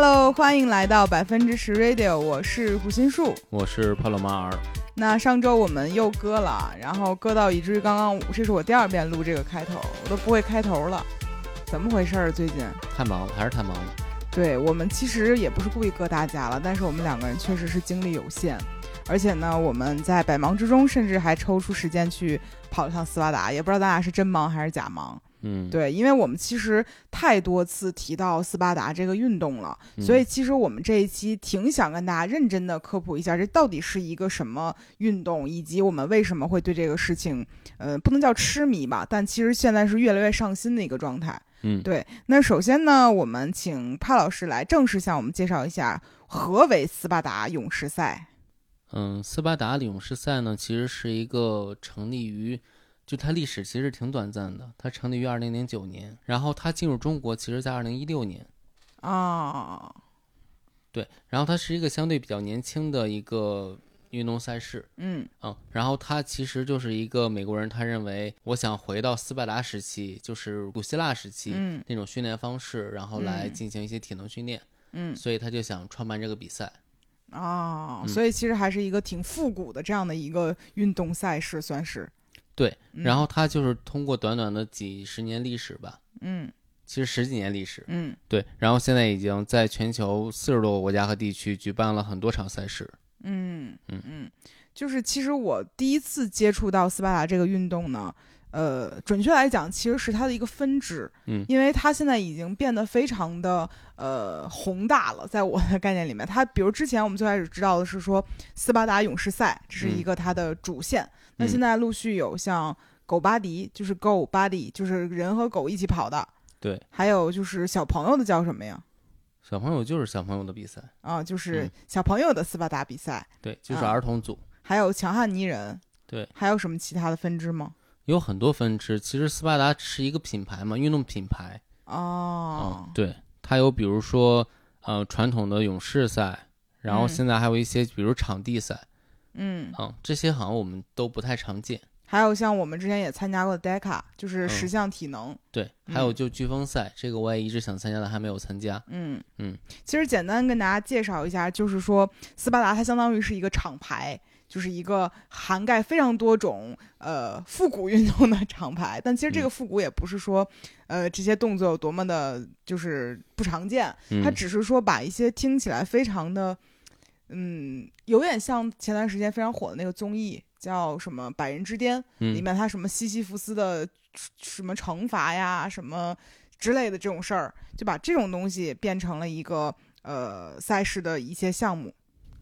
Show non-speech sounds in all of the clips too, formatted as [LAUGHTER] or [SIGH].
Hello，欢迎来到百分之十 Radio，我是胡心树，我是帕洛马尔。那上周我们又割了，然后割到以至于刚刚这是我第二遍录这个开头，我都不会开头了，怎么回事儿？最近太忙了，还是太忙了。对我们其实也不是故意割大家了，但是我们两个人确实是精力有限，而且呢，我们在百忙之中甚至还抽出时间去跑一趟斯巴达，也不知道咱俩是真忙还是假忙。嗯，对，因为我们其实太多次提到斯巴达这个运动了，嗯所以其实我们这一期挺想跟大家认真的科普一下，这到底是一个什么运动，以及我们为什么会对这个事情，呃，不能叫痴迷吧，但其实现在是越来越上心的一个状态。嗯，对，那首先呢，我们请帕老师来正式向我们介绍一下何为斯巴达勇士赛。嗯，斯巴达勇士赛呢，其实是一个成立于，就它历史其实挺短暂的，它成立于二零零九年，然后它进入中国，其实在二零一六年。啊，对，然后它是一个相对比较年轻的一个运动赛事。嗯嗯，然后它其实就是一个美国人，他认为我想回到斯巴达时期，就是古希腊时期、嗯那种训练方式，然后来嗯进行一些体能训练，嗯所以他就想创办这个比赛。啊，嗯所以其实还是一个挺复古的这样的一个运动赛事，算是。对，嗯。然后它就是通过短短的几十年历史吧，嗯。其实十几年历史，嗯。对，然后现在已经在全球四十多个国家和地区举办了很多场赛事。嗯嗯。嗯，就是其实我第一次接触到斯巴达这个运动呢，呃，准确来讲，其实是它的一个分支，嗯。因为它现在已经变得非常的呃宏大了，在我的概念里面，它比如之前我们最开始知道的是说斯巴达勇士赛，这是一嗯个它的主线，那嗯现在陆续有像狗巴迪，就是 Go Buddy，就是人和狗一起跑的，对，还有就是小朋友的叫什么呀？小朋友就是小朋友的比赛，啊，就是嗯小朋友的斯巴达比赛，对，就是啊儿童组，还有强悍泥人，对，还有什么其他的分支吗？有很多分支。其实斯巴达是一个品牌嘛，运动品牌。哦嗯，，对，它有比如说呃传统的勇士赛，然后嗯现在还有一些比如场地赛，嗯，嗯，这些好像我们都不太常见。还有像我们之前也参加过的 DECA，就是嗯十项体能。对，还有嗯就飓风赛，这个我也一直想参加的，还没有参加。嗯嗯，其实简单跟大家介绍一下，就是说斯巴达它相当于是一个厂牌。就是一个涵盖非常多种呃复古运动的厂牌，但其实这个嗯复古也不是说，呃这些动作有多么的，就是不常见，嗯，它只是说把一些听起来非常的，嗯，有点像前段时间非常火的那个综艺，叫什么《百人之巅》，里嗯。面他什么西西弗斯的什么惩罚呀，什么之类的这种事儿，就把这种东西变成了一个呃赛事的一些项目。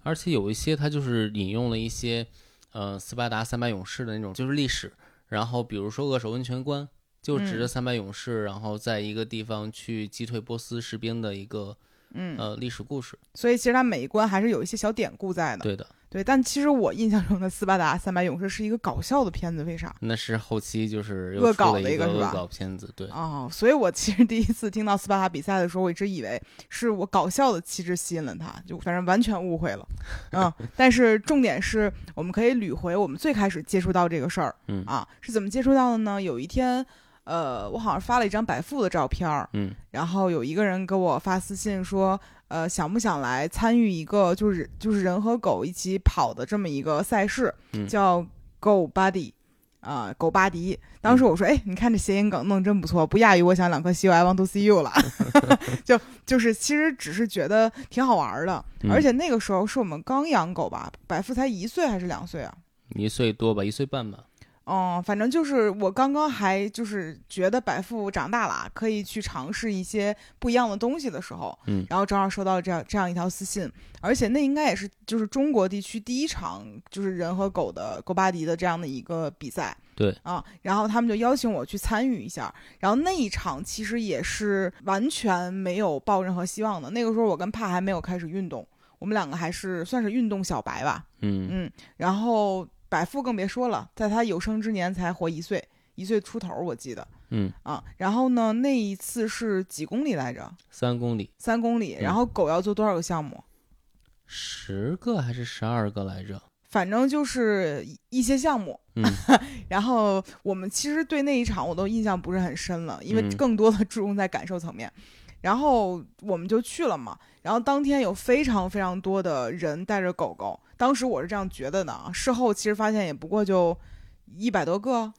而且有一些他就是引用了一些，呃，斯巴达三百勇士的那种就是历史，然后比如说扼守温泉关，就指着嗯。三百勇士，然后在一个地方去击退波斯士兵的一个嗯，呃历史故事。所以其实它每一关还是有一些小典故在的。对的，对，但其实我印象中的斯巴达三百勇士是一个搞笑的片子，为啥？那是后期就是恶搞的一个是吧恶搞片子，对，哦，所以我其实第一次听到斯巴达比赛的时候，我一直以为是我搞笑的气质吸引了他，就反正完全误会了。嗯，[LAUGHS] 但是重点是我们可以捋回我们最开始接触到这个事儿嗯啊，是怎么接触到的呢？有一天，呃，我好像发了一张百富的照片儿，嗯然后有一个人给我发私信说，呃，想不想来参与一个就是就是人和狗一起跑的这么一个赛事，嗯叫 Go Buddy。啊、狗巴迪！当时我说，哎，你看这谐音梗弄真不错，不亚于我想两颗西瓜 I want to see you 了。[LAUGHS] 就就是其实只是觉得挺好玩的，嗯而且那个时候是我们刚养狗吧，百富才一岁还是两岁啊？一岁多吧，一岁半吧，哦，反正就是我刚刚还就是觉得百富长大了，可以去尝试一些不一样的东西的时候，嗯然后正好收到这样这样一条私信，而且那应该也是就是中国地区第一场就是人和狗的狗巴迪的这样的一个比赛，对啊，然后他们就邀请我去参与一下，然后那一场其实也是完全没有抱任何希望的，那个时候我跟帕还没有开始运动，我们两个还是算是运动小白吧，嗯。嗯，然后百富更别说了，在他有生之年才活一岁，一岁出头，我记得嗯，啊。然后呢，那一次是几公里来着？三公里，三公里。嗯然后狗要做多少个项目？十个还是十二个来着？反正就是一一些项目。嗯 [LAUGHS] 然后我们其实对那一场我都印象不是很深了，因为嗯更多的注重在感受层面。然后我们就去了嘛。然后当天有非常非常多的人带着狗狗，当时我是这样觉得的啊。事后其实发现也不过就一百多个，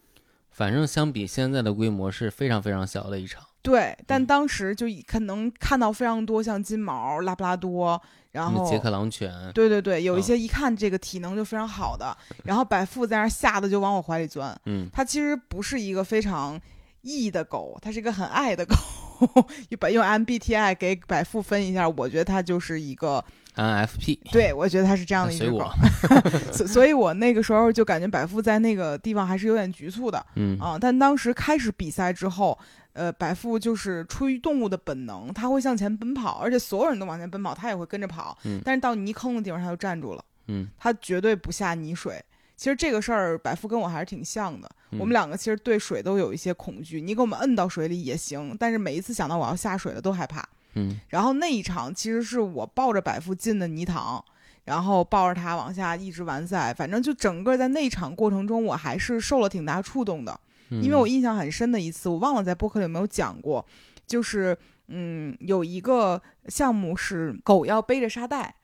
反正相比现在的规模是非常非常小的一场。对，但嗯当时就可能看到非常多像金毛、拉布拉多，然后什么捷克狼犬，对对对，有一嗯些一看这个体能就非常好的，[LAUGHS] 然后百富在那儿吓得就往我怀里钻。嗯，它其实不是一个非常义的狗，它是一个很爱的狗。[LAUGHS] 用百用 MBTI 给百富分一下，我觉得它就是一个，INFP，对我觉得它是这样的一个狗 [LAUGHS] 所所以，我那个时候就感觉百富在那个地方还是有点局促的嗯啊。但当时开始比赛之后，呃，百富就是出于动物的本能，它会向前奔跑，而且所有人都往前奔跑，它也会跟着跑。嗯但是到泥坑的地方，它就站住了。嗯它绝对不下泥水。其实这个事儿，百富跟我还是挺像的。嗯我们两个其实对水都有一些恐惧，你给我们摁到水里也行，但是每一次想到我要下水了都害怕。嗯然后那一场其实是我抱着百富进的泥塘，然后抱着他往下一直完赛，反正就整个在那场过程中，我还是受了挺大触动的。嗯，因为我印象很深的一次，我忘了在播客里有没有讲过，就是嗯，有一个项目是狗要背着沙袋，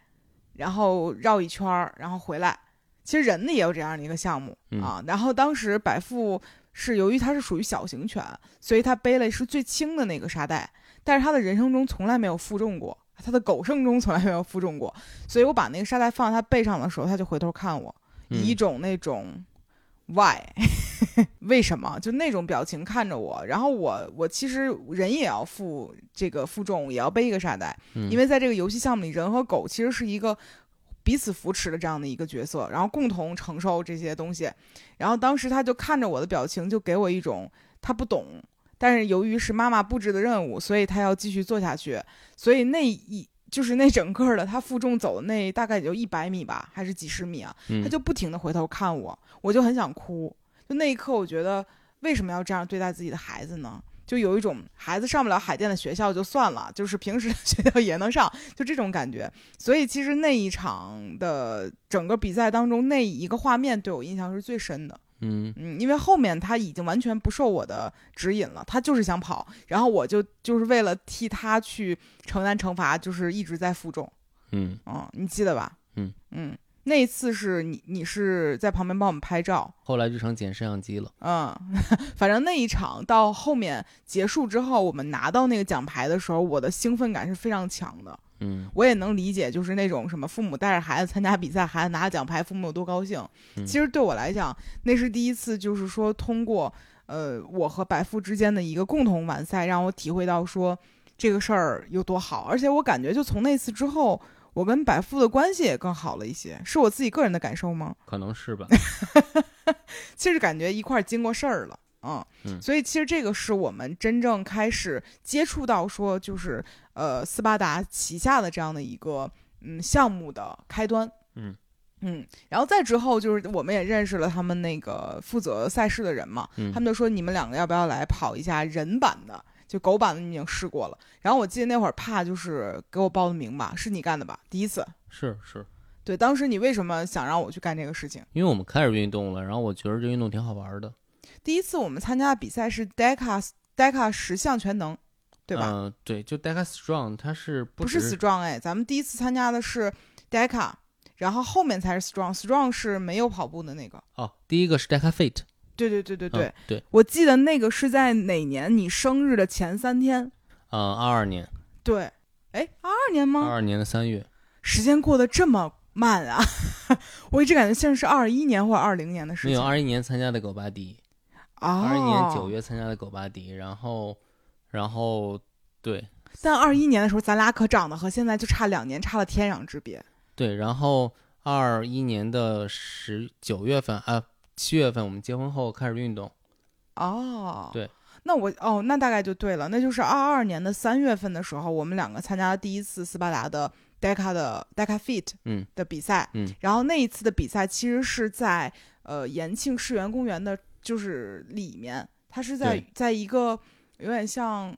然后绕一圈儿，然后回来。其实人呢也有这样的一个项目、嗯啊。然后当时百富是由于它是属于小型犬，所以它背了是最轻的那个沙袋，但是它的人生中从来没有负重过，它的狗生中从来没有负重过。所以我把那个沙袋放在它背上的时候，它就回头看我，以一嗯种那种 why [LAUGHS] 为什么就那种表情看着我，然后我我其实人也要负这个负重，也要背一个沙袋，嗯因为在这个游戏项目里，人和狗其实是一个彼此扶持的这样的一个角色，然后共同承受这些东西。然后当时他就看着我的表情，就给我一种他不懂，但是由于是妈妈布置的任务，所以他要继续做下去。所以那一就是那整个的他负重走的那大概也就一百米吧，还是几十米啊？嗯他就不停的回头看我，我就很想哭。就那一刻，我觉得为什么要这样对待自己的孩子呢？就有一种孩子上不了海淀的学校就算了，就是平时的 [LAUGHS] 学校也能上，就这种感觉。所以其实那一场的整个比赛当中，那一个画面对我印象是最深的。嗯嗯，因为后面他已经完全不受我的指引了，他就是想跑，然后我就就是为了替他去承担惩罚，就是一直在负重。嗯嗯，你记得吧？嗯嗯，那一次是你你是在旁边帮我们拍照，后来就成捡摄像机了。嗯，[LAUGHS] 反正那一场到后面结束之后，我们拿到那个奖牌的时候，我的兴奋感是非常强的。嗯我也能理解，就是那种什么父母带着孩子参加比赛，孩子拿奖牌，父母有多高兴。嗯其实对我来讲，那是第一次，就是说通过呃我和白富之间的一个共同完赛，让我体会到说这个事儿有多好。而且我感觉，就从那次之后，我跟百富的关系也更好了一些。是我自己个人的感受吗？可能是吧。[LAUGHS] 其实感觉一块儿经过事儿了，嗯，嗯所以其实这个是我们真正开始接触到说，就是呃斯巴达旗下的这样的一个嗯项目的开端，嗯嗯，然后再之后就是我们也认识了他们那个负责赛事的人嘛，嗯他们就说你们两个要不要来跑一下人版的。就狗版的你已经试过了，然后我记得那会儿怕就是给我报的名吧，是你干的吧？第一次，是是，对，当时你为什么想让我去干这个事情？因为我们开始运动了，然后我觉得这运动挺好玩的，第一次我们参加的比赛是 DECA DECA 十项全能，对吧？嗯、对，就 Deca Strong，它是不不是 Strong 哎，咱们第一次参加的是 DECA，然后后面才是 Strong。Strong 是没有跑步的那个。哦，第一个是 Deca Fit，对对对对对，嗯对，我记得那个是在哪年你生日的前三天？嗯，二二年，对，哎，二二年吗？二二年的三月，时间过得这么慢啊！[LAUGHS] 我一直感觉像是二一年或者二零年的事情。没有二一年参加的狗巴迪，哦，二一年九。月参加的狗巴迪，然后，然后对但二一年的时候，咱俩可长得和现在就差两年，差了天壤之别。对，然后二一年的十九月份啊七月份我们结婚后开始运动，哦，对，那我哦，那大概就对了，那就是二二年的三月份的时候，我们两个参加了第一次斯巴达的 DECA 的 DECA Fit 嗯的比赛，嗯。然后那一次的比赛其实是在呃延庆世园公园的，就是里面，它是在在一个有点像。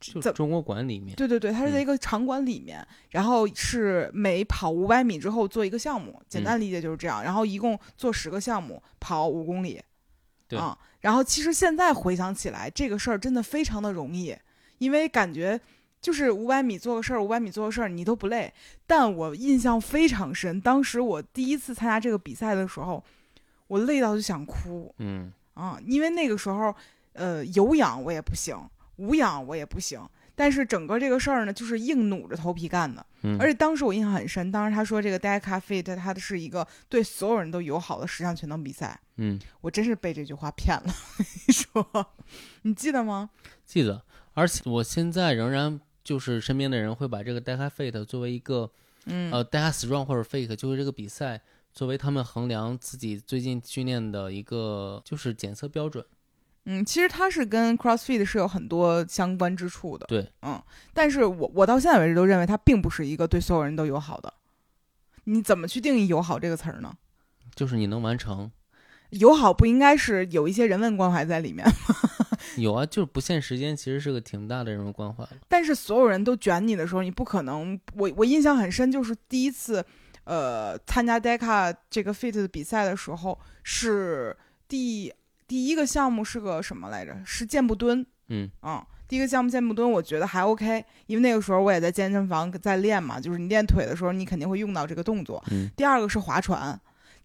怎就中国馆里面，对对对，它是在嗯一个场馆里面，然后是每跑五百米之后做一个项目，简嗯单理解就是这样。然后一共做十个项目，跑五公里。对啊，然后其实现在回想起来，这个事儿真的非常的容易，因为感觉就是五百米做个事儿，五百米做个事儿，你都不累。但我印象非常深，当时我第一次参加这个比赛的时候，我累到就想哭嗯啊，因为那个时候，呃，有氧我也不行，无氧我也不行。但是整个这个事儿呢，就是硬努着头皮干的。嗯，而且当时我印象很深，当时他说这个 Deca Fit 它是一个对所有人都友好的十项全能比赛，嗯我真是被这句话骗了。[LAUGHS] 你说，你记得吗？记得，而且我现在仍然就是身边的人会把这个 Deca Fit 作为一个嗯，呃 Deca Strong 或者 Fake，就是这个比赛作为他们衡量自己最近训练的一个就是检测标准。嗯，其实它是跟 CrossFit 是有很多相关之处的。对，嗯，但是我我到现在为止都认为它并不是一个对所有人都友好的。你怎么去定义友好这个词儿呢？就是你能完成，友好不应该是有一些人文关怀在里面吗，[LAUGHS] 有啊，就是不限时间，其实是个挺大的人文关怀。但是所有人都卷你的时候，你不可能。我我印象很深，就是第一次，呃，参加 Deca 这个 Fit 的比赛的时候，是第第一个项目是个什么来着？是箭步蹲。嗯嗯，第一个项目箭步蹲，我觉得还 OK，因为那个时候我也在健身房在练嘛，就是你练腿的时候，你肯定会用到这个动作。嗯第二个是划船，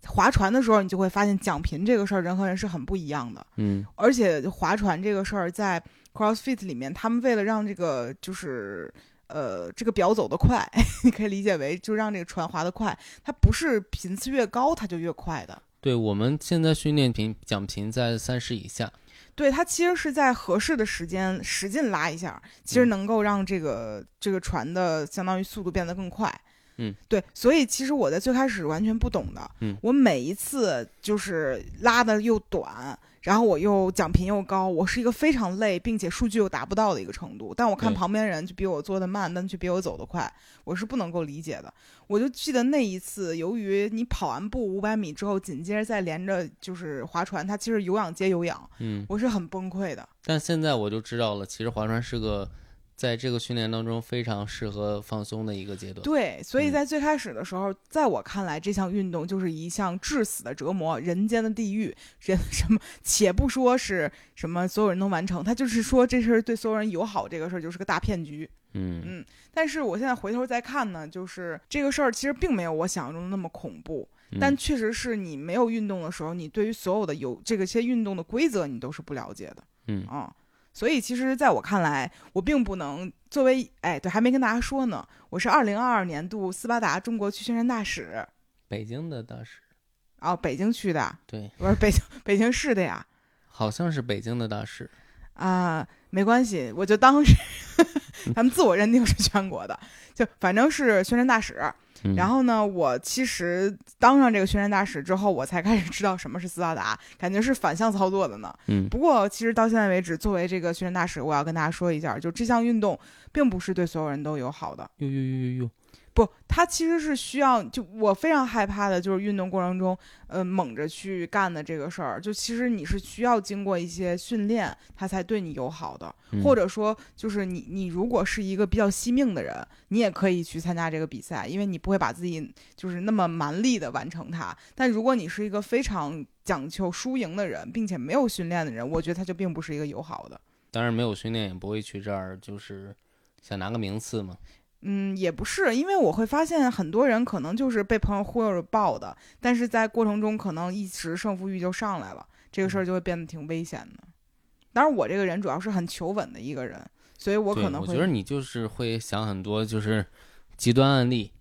划船的时候，你就会发现桨频这个事儿人和人是很不一样的，嗯而且划船这个事儿在 CrossFit 里面，他们为了让这个就是。呃，这个表走得快，[LAUGHS] 你可以理解为就让这个船划得快，它不是频次越高它就越快的，对，我们现在训练频奖频在三十以下。对，它其实是在合适的时间使劲拉一下，其实嗯能够让这个这个船的相当于速度变得更快。嗯，对，所以其实我在最开始完全不懂的，嗯我每一次就是拉的又短，然后我又奖评又高，我是一个非常累，并且数据又达不到的一个程度。但我看旁边人就比我做的慢，但却比我走得快，我是不能够理解的。我就记得那一次，由于你跑完步五百米之后，紧接着再连着就是划船，它其实有氧接有氧，嗯，我是很崩溃的。但现在我就知道了，其实划船是个在这个训练当中非常适合放松的一个阶段。对，所以嗯在最开始的时候，在我看来，这项运动就是一项致死的折磨，人间的地狱。人 [LAUGHS] 什么，且不说是什么所有人能完成，他就是说这事儿对所有人友好，这个事儿就是个大骗局。嗯嗯，但是我现在回头再看呢，就是这个事儿其实并没有我想象中的那么恐怖，嗯但确实是你没有运动的时候，你对于所有的有这个些运动的规则你都是不了解的。嗯啊、所以其实在我看来，我并不能作为哎，对，还没跟大家说呢，我是二零二二年度斯巴达中国区宣传大使，北京的大使，哦，北京区的，对，不是北京北京市的呀，好像是北京的大使。啊、没关系，我就当是 [LAUGHS] 咱们自我认定是全国的，就反正是宣传大使。嗯、然后呢，我其实当上这个宣传大使之后，我才开始知道什么是斯巴达，感觉是反向操作的呢。嗯不过，其实到现在为止，作为这个宣传大使，我要跟大家说一下，就这项运动并不是对所有人都友好的。呦呦呦呦呦，不，它其实是需要，就我非常害怕的，就是运动过程中，呃，猛着去干的这个事儿。就其实你是需要经过一些训练，它才对你友好的。嗯或者说，就是你你如果是一个比较惜命的人，你也可以去参加这个比赛，因为你不会把自己就是那么蛮力的完成它。但如果你是一个非常讲求输赢的人，并且没有训练的人，我觉得他就并不是一个友好的。当然没有训练也不会去这儿，就是想拿个名次吗。嗯，也不是，因为我会发现很多人可能就是被朋友忽悠着报的，但是在过程中可能一时胜负欲就上来了，这个事儿就会变得挺危险的。当然，我这个人主要是很求稳的一个人，所以我可能会我觉得你就是会想很多，就是极端案例。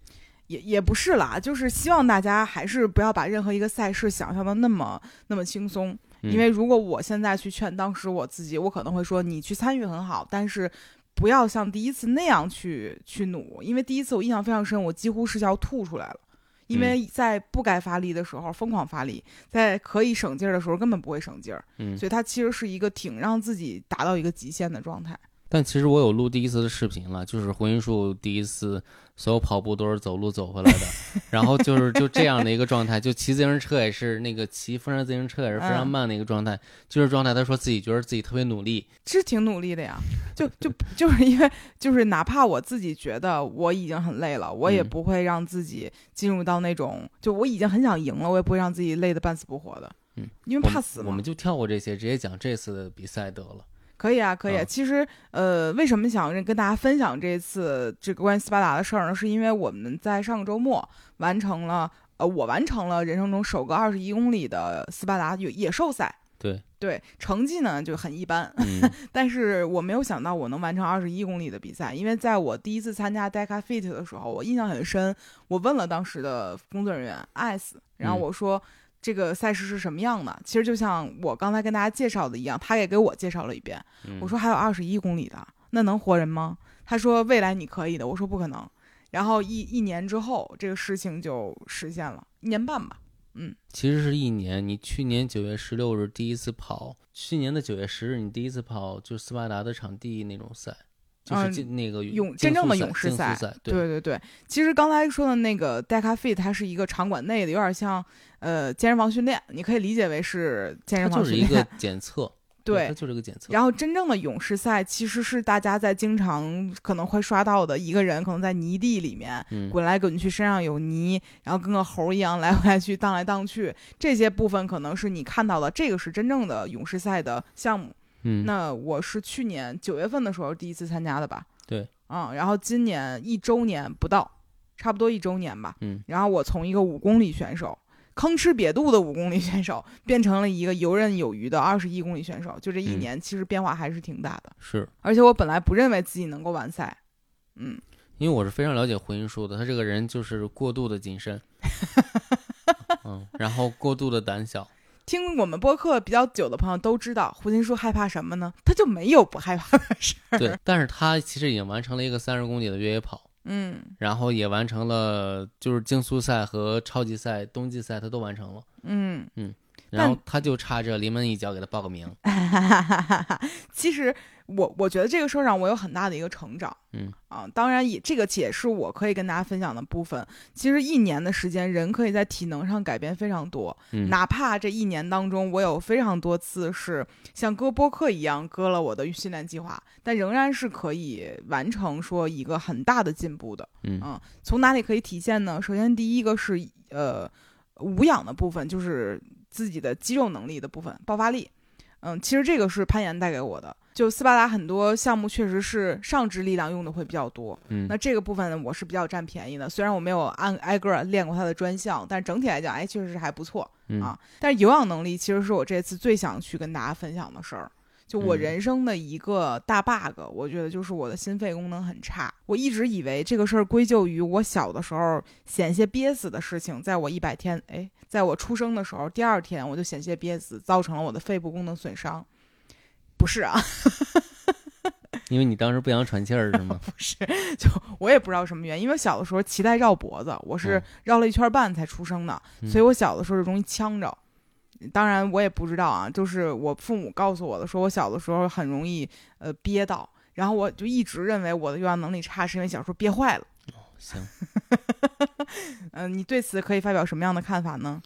也也不是啦，就是希望大家还是不要把任何一个赛事想象的那么那么轻松。嗯因为如果我现在去劝当时我自己，我可能会说你去参与很好，但是不要像第一次那样去去努，因为第一次我印象非常深，我几乎是要吐出来了。因嗯为在不该发力的时候疯狂发力，在可以省劲儿的时候根本不会省劲儿，嗯，所以它其实是一个挺让自己达到一个极限的状态。但其实我有录第一次的视频了，就是胡云树第一次所有跑步都是走路走回来的，然后就是就这样的一个状态，就骑自行车也是那个骑风扇自行车也是非常嗯慢的一个状态，就是状态。他说自己觉得自己特别努力，是挺努力的呀，就就就是因为就是哪怕我自己觉得我已经很累了，我也嗯不会让自己进入到那种就我已经很想赢了，我也不会让自己累得半死不活的，嗯，因为怕死嘛。我们就跳过这些，直接讲这次的比赛得了。可以啊，可以啊。啊其实，呃，为什么想跟大家分享这次这个关于斯巴达的事儿呢？是因为我们在上个周末完成了，呃，我完成了人生中首个二十一公里的斯巴达野野兽赛。对，对，成绩呢就很一般，嗯 [LAUGHS] 但是我没有想到我能完成二十一公里的比赛，因为在我第一次参加 Deca Fit 的时候，我印象很深。我问了当时的工作人员 S，然后嗯我说。这个赛事是什么样的？其实就像我刚才跟大家介绍的一样，他也给我介绍了一遍。嗯我说还有二十一公里的，那能活人吗？他说未来你可以的。我说不可能。然后一一年之后，这个事情就实现了，一年半吧。嗯，其实是一年。你去年九月十六日第一次跑，去年的九月十日你第一次跑就斯巴达的场地那种赛，就是嗯那个勇真正的勇士赛赛，对对对。其实刚才说的那个 Deca Fit，它是一个场馆内的，有点像呃健身房训练，你可以理解为是健身房训就是一个练。[LAUGHS] 检测，对它，就是个检测。然后真正的勇士赛其实是大家在经常可能会刷到的一个人，可能在泥地里面嗯，滚来滚去，身上有泥，然后跟个猴一样 [LAUGHS] 来回来去荡来荡去，这些部分可能是你看到的，这个是真正的勇士赛的项目。嗯，那我是去年九月份的时候第一次参加的吧？对，嗯，然后今年一周年不到，差不多一周年吧。嗯，然后我从一个五公里选手。吭哧瘪肚的五公里选手变成了一个游刃有余的二十一公里选手，就这一嗯年，其实变化还是挺大的。是而且我本来不认为自己能够完赛，嗯，因为我是非常了解胡云树的，他这个人就是过度的谨慎，嗯，然后过度的胆小，听我们播客比较久的朋友都知道，胡金叔害怕什么呢？他就没有不害怕的事儿。对，但是他其实已经完成了一个三十公里的越野跑，嗯然后也完成了就是竞速赛和超级赛、冬季赛，他都完成了，嗯，然后他就差这临门一脚给他报个名，[LAUGHS] 其实我我觉得这个事儿让我有很大的一个成长。嗯啊，当然也这个解释我可以跟大家分享的部分。其实一年的时间，人可以在体能上改变非常多。嗯，哪怕这一年当中，我有非常多次是像割播客一样割了我的训练计划，但仍然是可以完成说一个很大的进步的。嗯嗯，从哪里可以体现呢？首先，第一个是呃无氧的部分，就是自己的肌肉能力的部分，爆发力。嗯，其实这个是攀岩带给我的。就斯巴达很多项目确实是上肢力量用的会比较多，嗯那这个部分呢，我是比较占便宜的。虽然我没有按挨个儿练过它的专项，但整体来讲，哎，确实是还不错。嗯啊，但是有氧能力其实是我这次最想去跟大家分享的事儿。就我嗯人生的一个大 bug，、我觉得就是我的心肺功能很差。我一直以为这个事儿归咎于我小的时候险些憋死的事情，在我一百天，哎，在我出生的时候，第二天我就险些憋死，造成了我的肺部功能损伤。不是啊，[LAUGHS] 因为你当时不想喘气儿是吗？[LAUGHS] 不是，就我也不知道什么原因，因为小的时候脐带绕脖子，我是嗯绕了一圈半才出生的，嗯所以我小的时候就容易呛着。当然我也不知道啊，就是我父母告诉我的，说我小的时候很容易呃憋到，然后我就一直认为我的有氧能力差是因为小时候憋坏了。行，[LAUGHS] 嗯、你对此可以发表什么样的看法呢？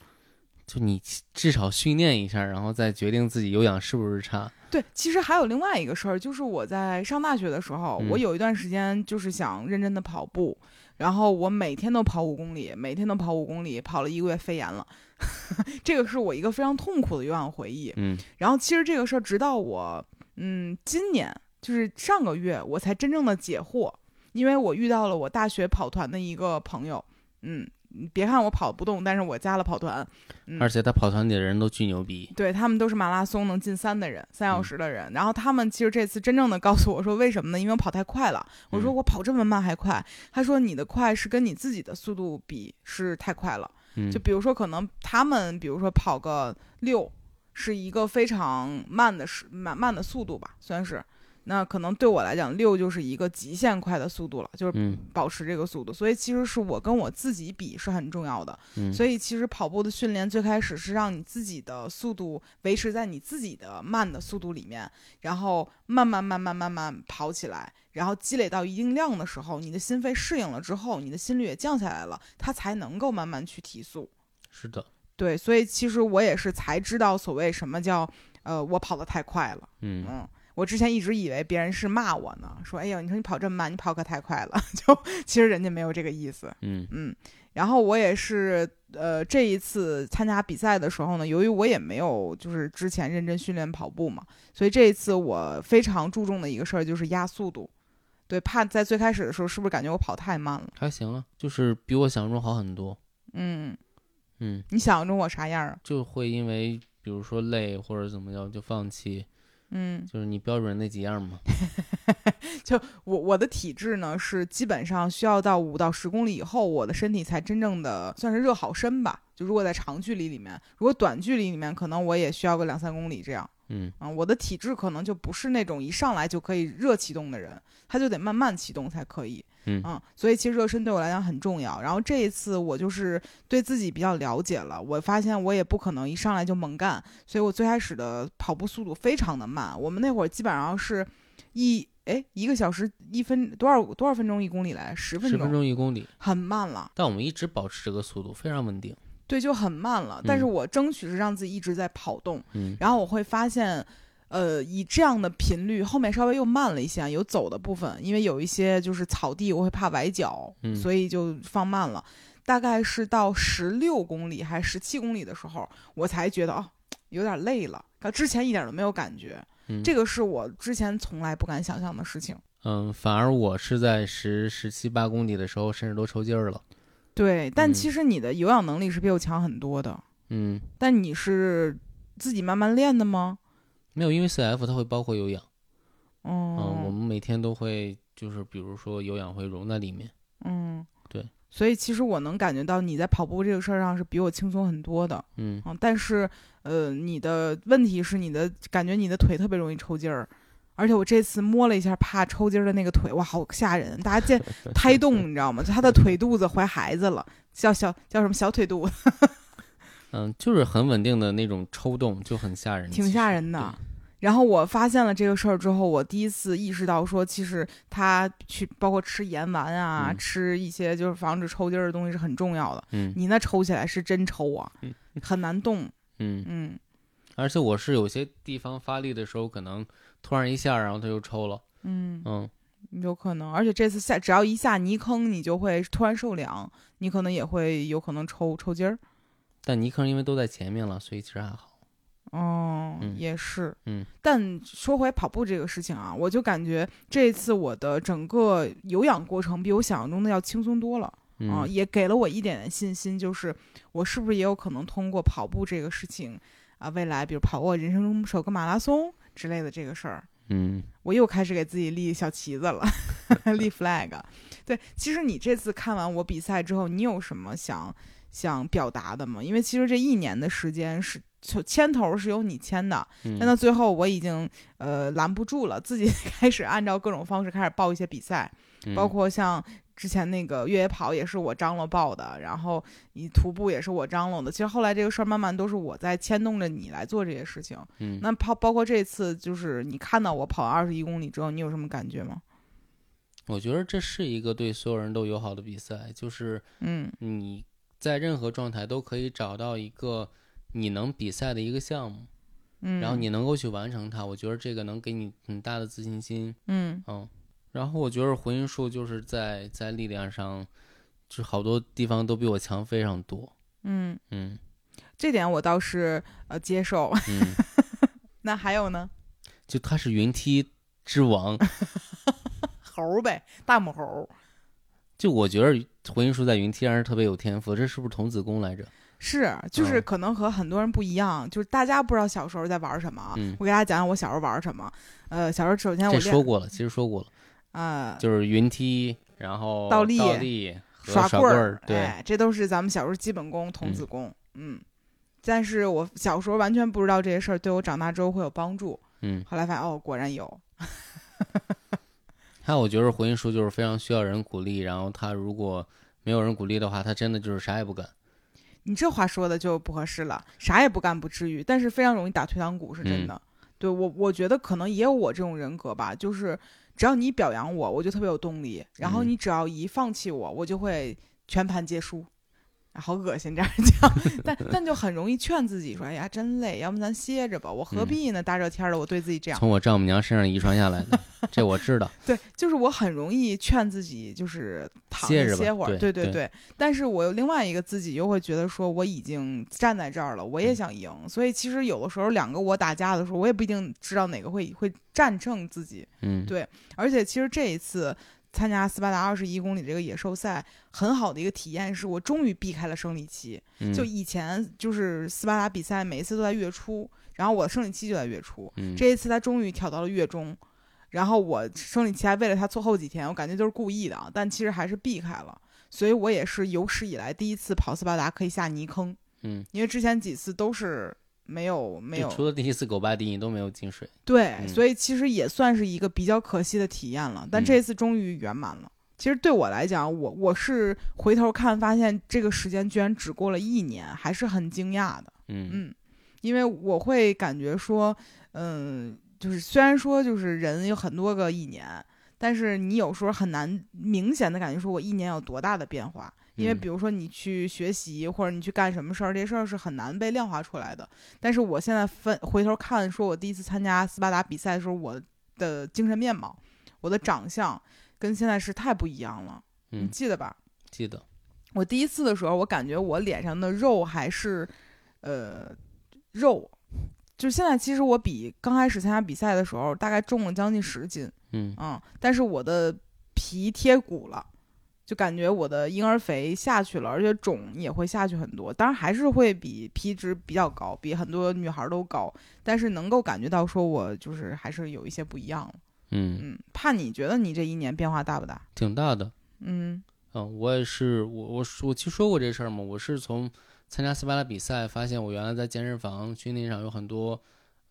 就你至少训练一下，然后再决定自己有氧是不是差。对，其实还有另外一个事儿，就是我在上大学的时候，嗯我有一段时间就是想认真的跑步，然后我每天都跑五公里，每天都跑五公里，跑了一个月肺炎了，[LAUGHS] 这个是我一个非常痛苦的有氧回忆。嗯然后其实这个事儿，直到我嗯今年就是上个月，我才真正的解惑，因为我遇到了我大学跑团的一个朋友，嗯，你别看我跑不动，但是我加了跑团，嗯而且他跑团里的人都巨牛逼。对他们都是马拉松能进三的人，三小嗯时的人。然后他们其实这次真正的告诉我说，为什么呢？因为我跑太快了。我说嗯我跑这么慢还快。他说你的快是跟你自己的速度比是太快了。嗯，就比如说可能他们比如说跑个六，是一个非常慢的时慢慢的速度吧，算是。那可能对我来讲，六就是一个极限快的速度了，就是嗯保持这个速度。所以其实是我跟我自己比是很重要的。嗯，所以其实跑步的训练最开始是让你自己的速度维持在你自己的慢的速度里面，然后慢慢慢慢慢慢跑起来，然后积累到一定量的时候，你的心肺适应了之后，你的心率也降下来了，它才能够慢慢去提速。是的，对，所以其实我也是才知道所谓什么叫呃我跑得太快了。嗯嗯，我之前一直以为别人是骂我呢，说哎呦，你说你跑这么慢，你跑可太快了。[LAUGHS] 就其实人家没有这个意思。嗯嗯，然后我也是，呃，这一次参加比赛的时候呢，由于我也没有就是之前认真训练跑步嘛，所以这一次我非常注重的一个事儿就是压速度。对，怕在最开始的时候是不是感觉我跑太慢了？还行啊，就是比我想象中好很多。嗯，嗯，你想象中我啥样啊？就会因为比如说累或者怎么样就放弃，嗯，就是你标准那几样嘛。[LAUGHS] 就我我的体质呢是基本上需要到五到十公里以后，我的身体才真正的算是热好身吧。就如果在长距离里面，如果短距离里面，可能我也需要个两三公里这样。嗯啊，我的体质可能就不是那种一上来就可以热启动的人，他就得慢慢启动才可以。嗯啊，所以其实热身对我来讲很重要。然后这一次我就是对自己比较了解了，我发现我也不可能一上来就猛干，所以我最开始的跑步速度非常的慢。我们那会儿基本上是一哎一个小时一分多少多少分钟一公里来十分钟十，分钟一公里，很慢了。但我们一直保持这个速度，非常稳定。对，就很慢了。但是嗯我争取是让自己一直在跑动。嗯然后我会发现，呃，以这样的频率，后面稍微又慢了一些啊，有走的部分，因为有一些就是草地，我会怕崴脚，嗯所以就放慢了。大概是到十六公里还是十七公里的时候，我才觉得哦，有点累了。可之前一点都没有感觉，嗯，这个是我之前从来不敢想象的事情。嗯，反而我是在十十七八公里的时候，甚至都抽筋儿了。对，但嗯其实你的有氧能力是比我强很多的。嗯，但你是自己慢慢练的吗？没有，因为 CF 它会包括有氧。嗯，我哦，们每天都会，就是比如说有氧会融在里面。嗯，对。所以其实我能感觉到你在跑步这个事儿上是比我轻松很多的。嗯嗯，但是呃，你的问题是你的感觉你的腿特别容易抽筋儿，而且我这次摸了一下怕抽筋儿的那个腿，哇，好吓人！大家见 [LAUGHS] 胎动，你知道吗？就他的腿肚子怀孩子了，叫小叫什么小腿肚子，[LAUGHS] 嗯，就是很稳定的那种抽动，就很吓人，挺吓人的。然后我发现了这个事儿之后，我第一次意识到说，其实他去包括吃盐丸啊，嗯吃一些就是防止抽筋儿的东西是很重要的。嗯你那抽起来是真抽啊，嗯很难动。嗯，嗯而且我是有些地方发力的时候，可能突然一下，然后它就抽了。嗯，嗯有可能。而且这次下只要一下泥坑，你就会突然受凉，你可能也会有可能抽抽筋儿。但泥坑因为都在前面了，所以其实还好。哦，嗯也是。嗯但说回跑步这个事情啊，我就感觉这一次我的整个有氧过程比我想象中的要轻松多了。啊，嗯也给了我一点点信心，就是我是不是也有可能通过跑步这个事情啊，未来比如跑过人生中首个马拉松之类的这个事儿，嗯我又开始给自己立小旗子了，[LAUGHS] 立 flag。对，其实你这次看完我比赛之后，你有什么想想表达的吗？因为其实这一年的时间是就牵头是由你牵的，嗯，但到最后我已经呃拦不住了，自己 [LAUGHS] 开始按照各种方式开始报一些比赛，嗯包括像之前那个越野跑也是我张罗报的，然后你徒步也是我张罗的。其实后来这个事儿慢慢都是我在牵动着你来做这些事情。嗯那跑包括这次，就是你看到我跑二十一公里之后，你有什么感觉吗？我觉得这是一个对所有人都友好的比赛，就是嗯你在任何状态都可以找到一个你能比赛的一个项目，嗯，然后你能够去完成它。我觉得这个能给你很大的自信心。嗯嗯，然后我觉得回音术就是在在力量上，就好多地方都比我强非常多。嗯，嗯这点我倒是呃接受。嗯，[LAUGHS] 那还有呢？就他是云梯之王，[LAUGHS] 猴呗，大母猴。就我觉得回音术在云梯上是特别有天赋，这是不是童子功来着？是，就是嗯可能和很多人不一样，就是大家不知道小时候在玩什么我给大家讲讲我小时候玩什么。呃，小时候首先我这练说过了，其实说过了，啊、就是云梯，然后倒立立耍棍棍儿，对，哎，这都是咱们小时候基本功、童子功，嗯。但是我小时候完全不知道这些事儿对我长大之后会有帮助，嗯，后来发现哦，果然有。还有我觉得回音术就是非常需要人鼓励，然后他如果没有人鼓励的话，他真的就是啥也不干。你这话说的就不合适了，啥也不干不至于，但是非常容易打退堂鼓，是嗯真的。对我，我觉得可能也有我这种人格吧，就是只要你表扬我，我就特别有动力，然后嗯你只要一放弃我，我就会全盘皆输。好恶心这样讲，[LAUGHS] 但但就很容易劝自己说，哎呀，真累，要不咱歇着吧，我何嗯必呢？大热天的，我对自己这样。从我丈母娘身上遗传下来的，这我知道。[LAUGHS] 对，就是我很容易劝自己，就是躺歇着歇会儿。对对对对。但是我有另外一个自己又会觉得说，我已经站在这儿了，我也嗯想赢。所以其实有的时候两个我打架的时候，我也不一定知道哪个会会战胜自己。嗯，对而且其实这一次参加斯巴达二十一公里这个野兽赛，很好的一个体验是我终于避开了生理期。嗯就以前就是斯巴达比赛，每一次都在月初，然后我的生理期就在月初。嗯这一次他终于调到了月中，然后我生理期还为了他错后几天，我感觉都是故意的啊，但其实还是避开了。所以我也是有史以来第一次跑斯巴达可以下泥坑，嗯，因为之前几次都是没有没有除了第一次狗巴迪，你都没有进水。对，嗯所以其实也算是一个比较可惜的体验了。但嗯这一次终于圆满了。其实对我来讲，我我是回头看发现这个时间居然只过了一年，还是很惊讶的。嗯嗯，因为我会感觉说，嗯，就是虽然说就是人有很多个一年，但是你有时候很难明显的感觉说我一年有多大的变化。因为嗯比如说你去学习或者你去干什么事儿，这些事儿是很难被量化出来的。但是我现在分回头看，说我第一次参加斯巴达比赛的时候，我的精神面貌、我的长相跟现在是太不一样了。你嗯，记得吧？记得。我第一次的时候，我感觉我脸上的肉还是，呃，肉，就是现在其实我比刚开始参加比赛的时候大概重了将近十斤，嗯嗯，但是我的皮贴骨了，就感觉我的婴儿肥下去了，而且肿也会下去很多，当然还是会比皮脂比较高，比很多女孩都高，但是能够感觉到说我就是还是有一些不一样了，嗯，嗯，怕你觉得你这一年变化大不大？挺大的。嗯嗯，我也是，我我我其实说过这事儿嘛，我是从参加斯巴达比赛发现，我原来在健身房训练上有很多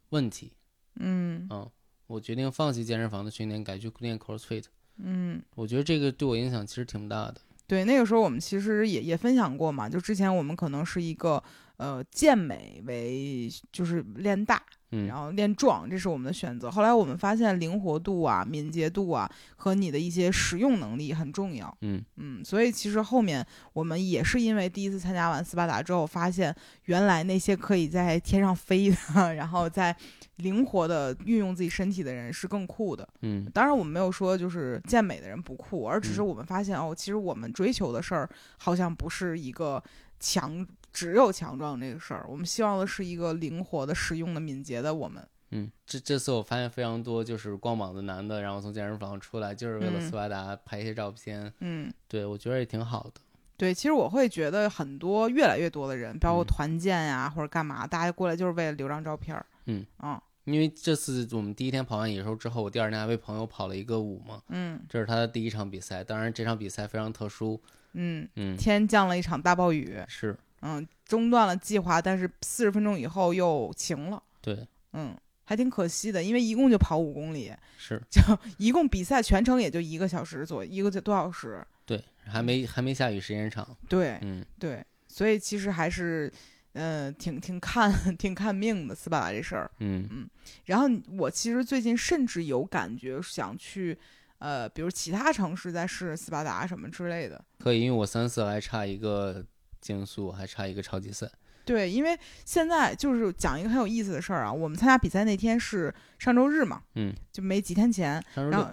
问题。嗯嗯，我决定放弃健身房的训练，改去练 CrossFit。嗯。我觉得这个对我影响其实挺大的。对，那个时候我们其实也也分享过嘛，就之前我们可能是一个呃健美为就是练大，嗯然后练壮，这是我们的选择。后来我们发现灵活度啊、敏捷度啊和你的一些实用能力很重要。嗯嗯，所以其实后面我们也是因为第一次参加完斯巴达之后，发现原来那些可以在天上飞的，[LAUGHS] 然后在灵活的运用自己身体的人是更酷的。嗯当然，我们没有说就是健美的人不酷，而只是嗯我们发现、哦，其实我们追求的事儿好像不是一个强，只有强壮这个事儿。我们希望的是一个灵活的、实用的、敏捷的我们。嗯，这这次我发现非常多就是光膀子男的，然后从健身房出来，就是为了嗯斯巴达拍一些照片。嗯，对我觉得也挺好的。对，其实我会觉得很多越来越多的人，包括嗯团建呀、或者干嘛，大家过来就是为了留张照片儿。嗯啊因为这次我们第一天跑完野兽之后，我第二天还为朋友跑了一个舞嘛，嗯这是他的第一场比赛。当然这场比赛非常特殊，嗯，嗯，天降了一场大暴雨，是嗯，中断了计划，但是四十分钟以后又晴了，对，嗯，还挺可惜的，因为一共就跑五公里，是就一共比赛全程也就一个小时左一个多小时，对，还没还没下雨，时间长，对嗯对，所以其实还是，呃，挺挺看挺看命的斯巴达这事儿。嗯嗯然后我其实最近甚至有感觉想去，呃，比如其他城市再试试斯巴达什么之类的。可以，因为我三四还差一个竞速，还差一个超级赛，对，因为现在就是讲一个很有意思的事儿啊，我们参加比赛那天是上周日嘛，嗯，就没几天前，然后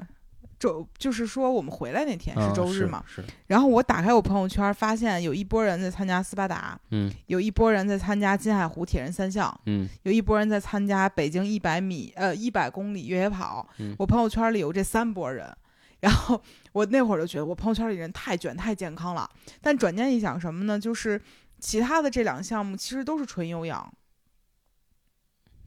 周就是说我们回来那天啊是周日嘛，是，是然后我打开我朋友圈，发现有一波人在参加斯巴达，嗯有一波人在参加金海湖铁人三项，嗯。有一波人在参加北京一百米呃一百公里越野跑。嗯。我朋友圈里有这三波人，然后我那会儿就觉得我朋友圈里人太卷太健康了。但转念一想，什么呢？就是其他的这两个项目其实都是纯有氧。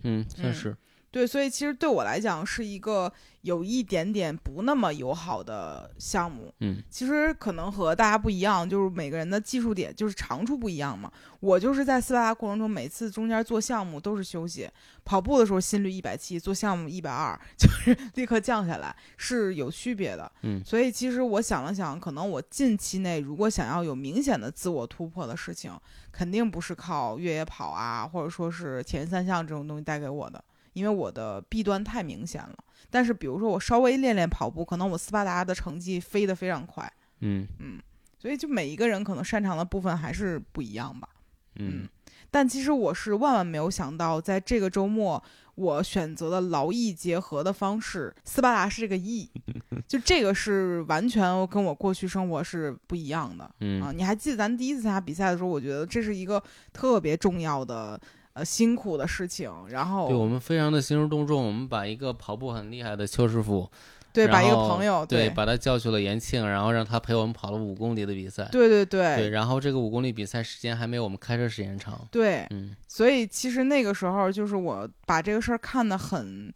嗯，算嗯是，对，所以其实对我来讲是一个有一点点不那么友好的项目。嗯其实可能和大家不一样，就是每个人的技术点就是长处不一样嘛。我就是在斯巴达过程中，每次中间做项目都是休息，跑步的时候心率一百七，做项目一百二，[LAUGHS] 就是立刻降下来，是有区别的。嗯所以其实我想了想，可能我近期内如果想要有明显的自我突破的事情，肯定不是靠越野跑啊，或者说是铁人三项这种东西带给我的。因为我的弊端太明显了，但是比如说我稍微练练跑步，可能我斯巴达的成绩飞得非常快，嗯嗯，所以就每一个人可能擅长的部分还是不一样吧。嗯但其实我是万万没有想到，在这个周末，我选择了劳逸结合的方式。斯巴达是这个逸，[LAUGHS] 就这个是完全跟我过去生活是不一样的。啊，嗯你还记得咱第一次参加比赛的时候，我觉得这是一个特别重要的呃辛苦的事情。然后对我们非常的兴师动众，我们把一个跑步很厉害的邱师傅，对把一个朋友对对把他叫去了延庆，然后让他陪我们跑了五公里的比赛。对对对，对然后这个五公里比赛时间还没有我们开车时间长。对，嗯所以其实那个时候就是我把这个事儿看得很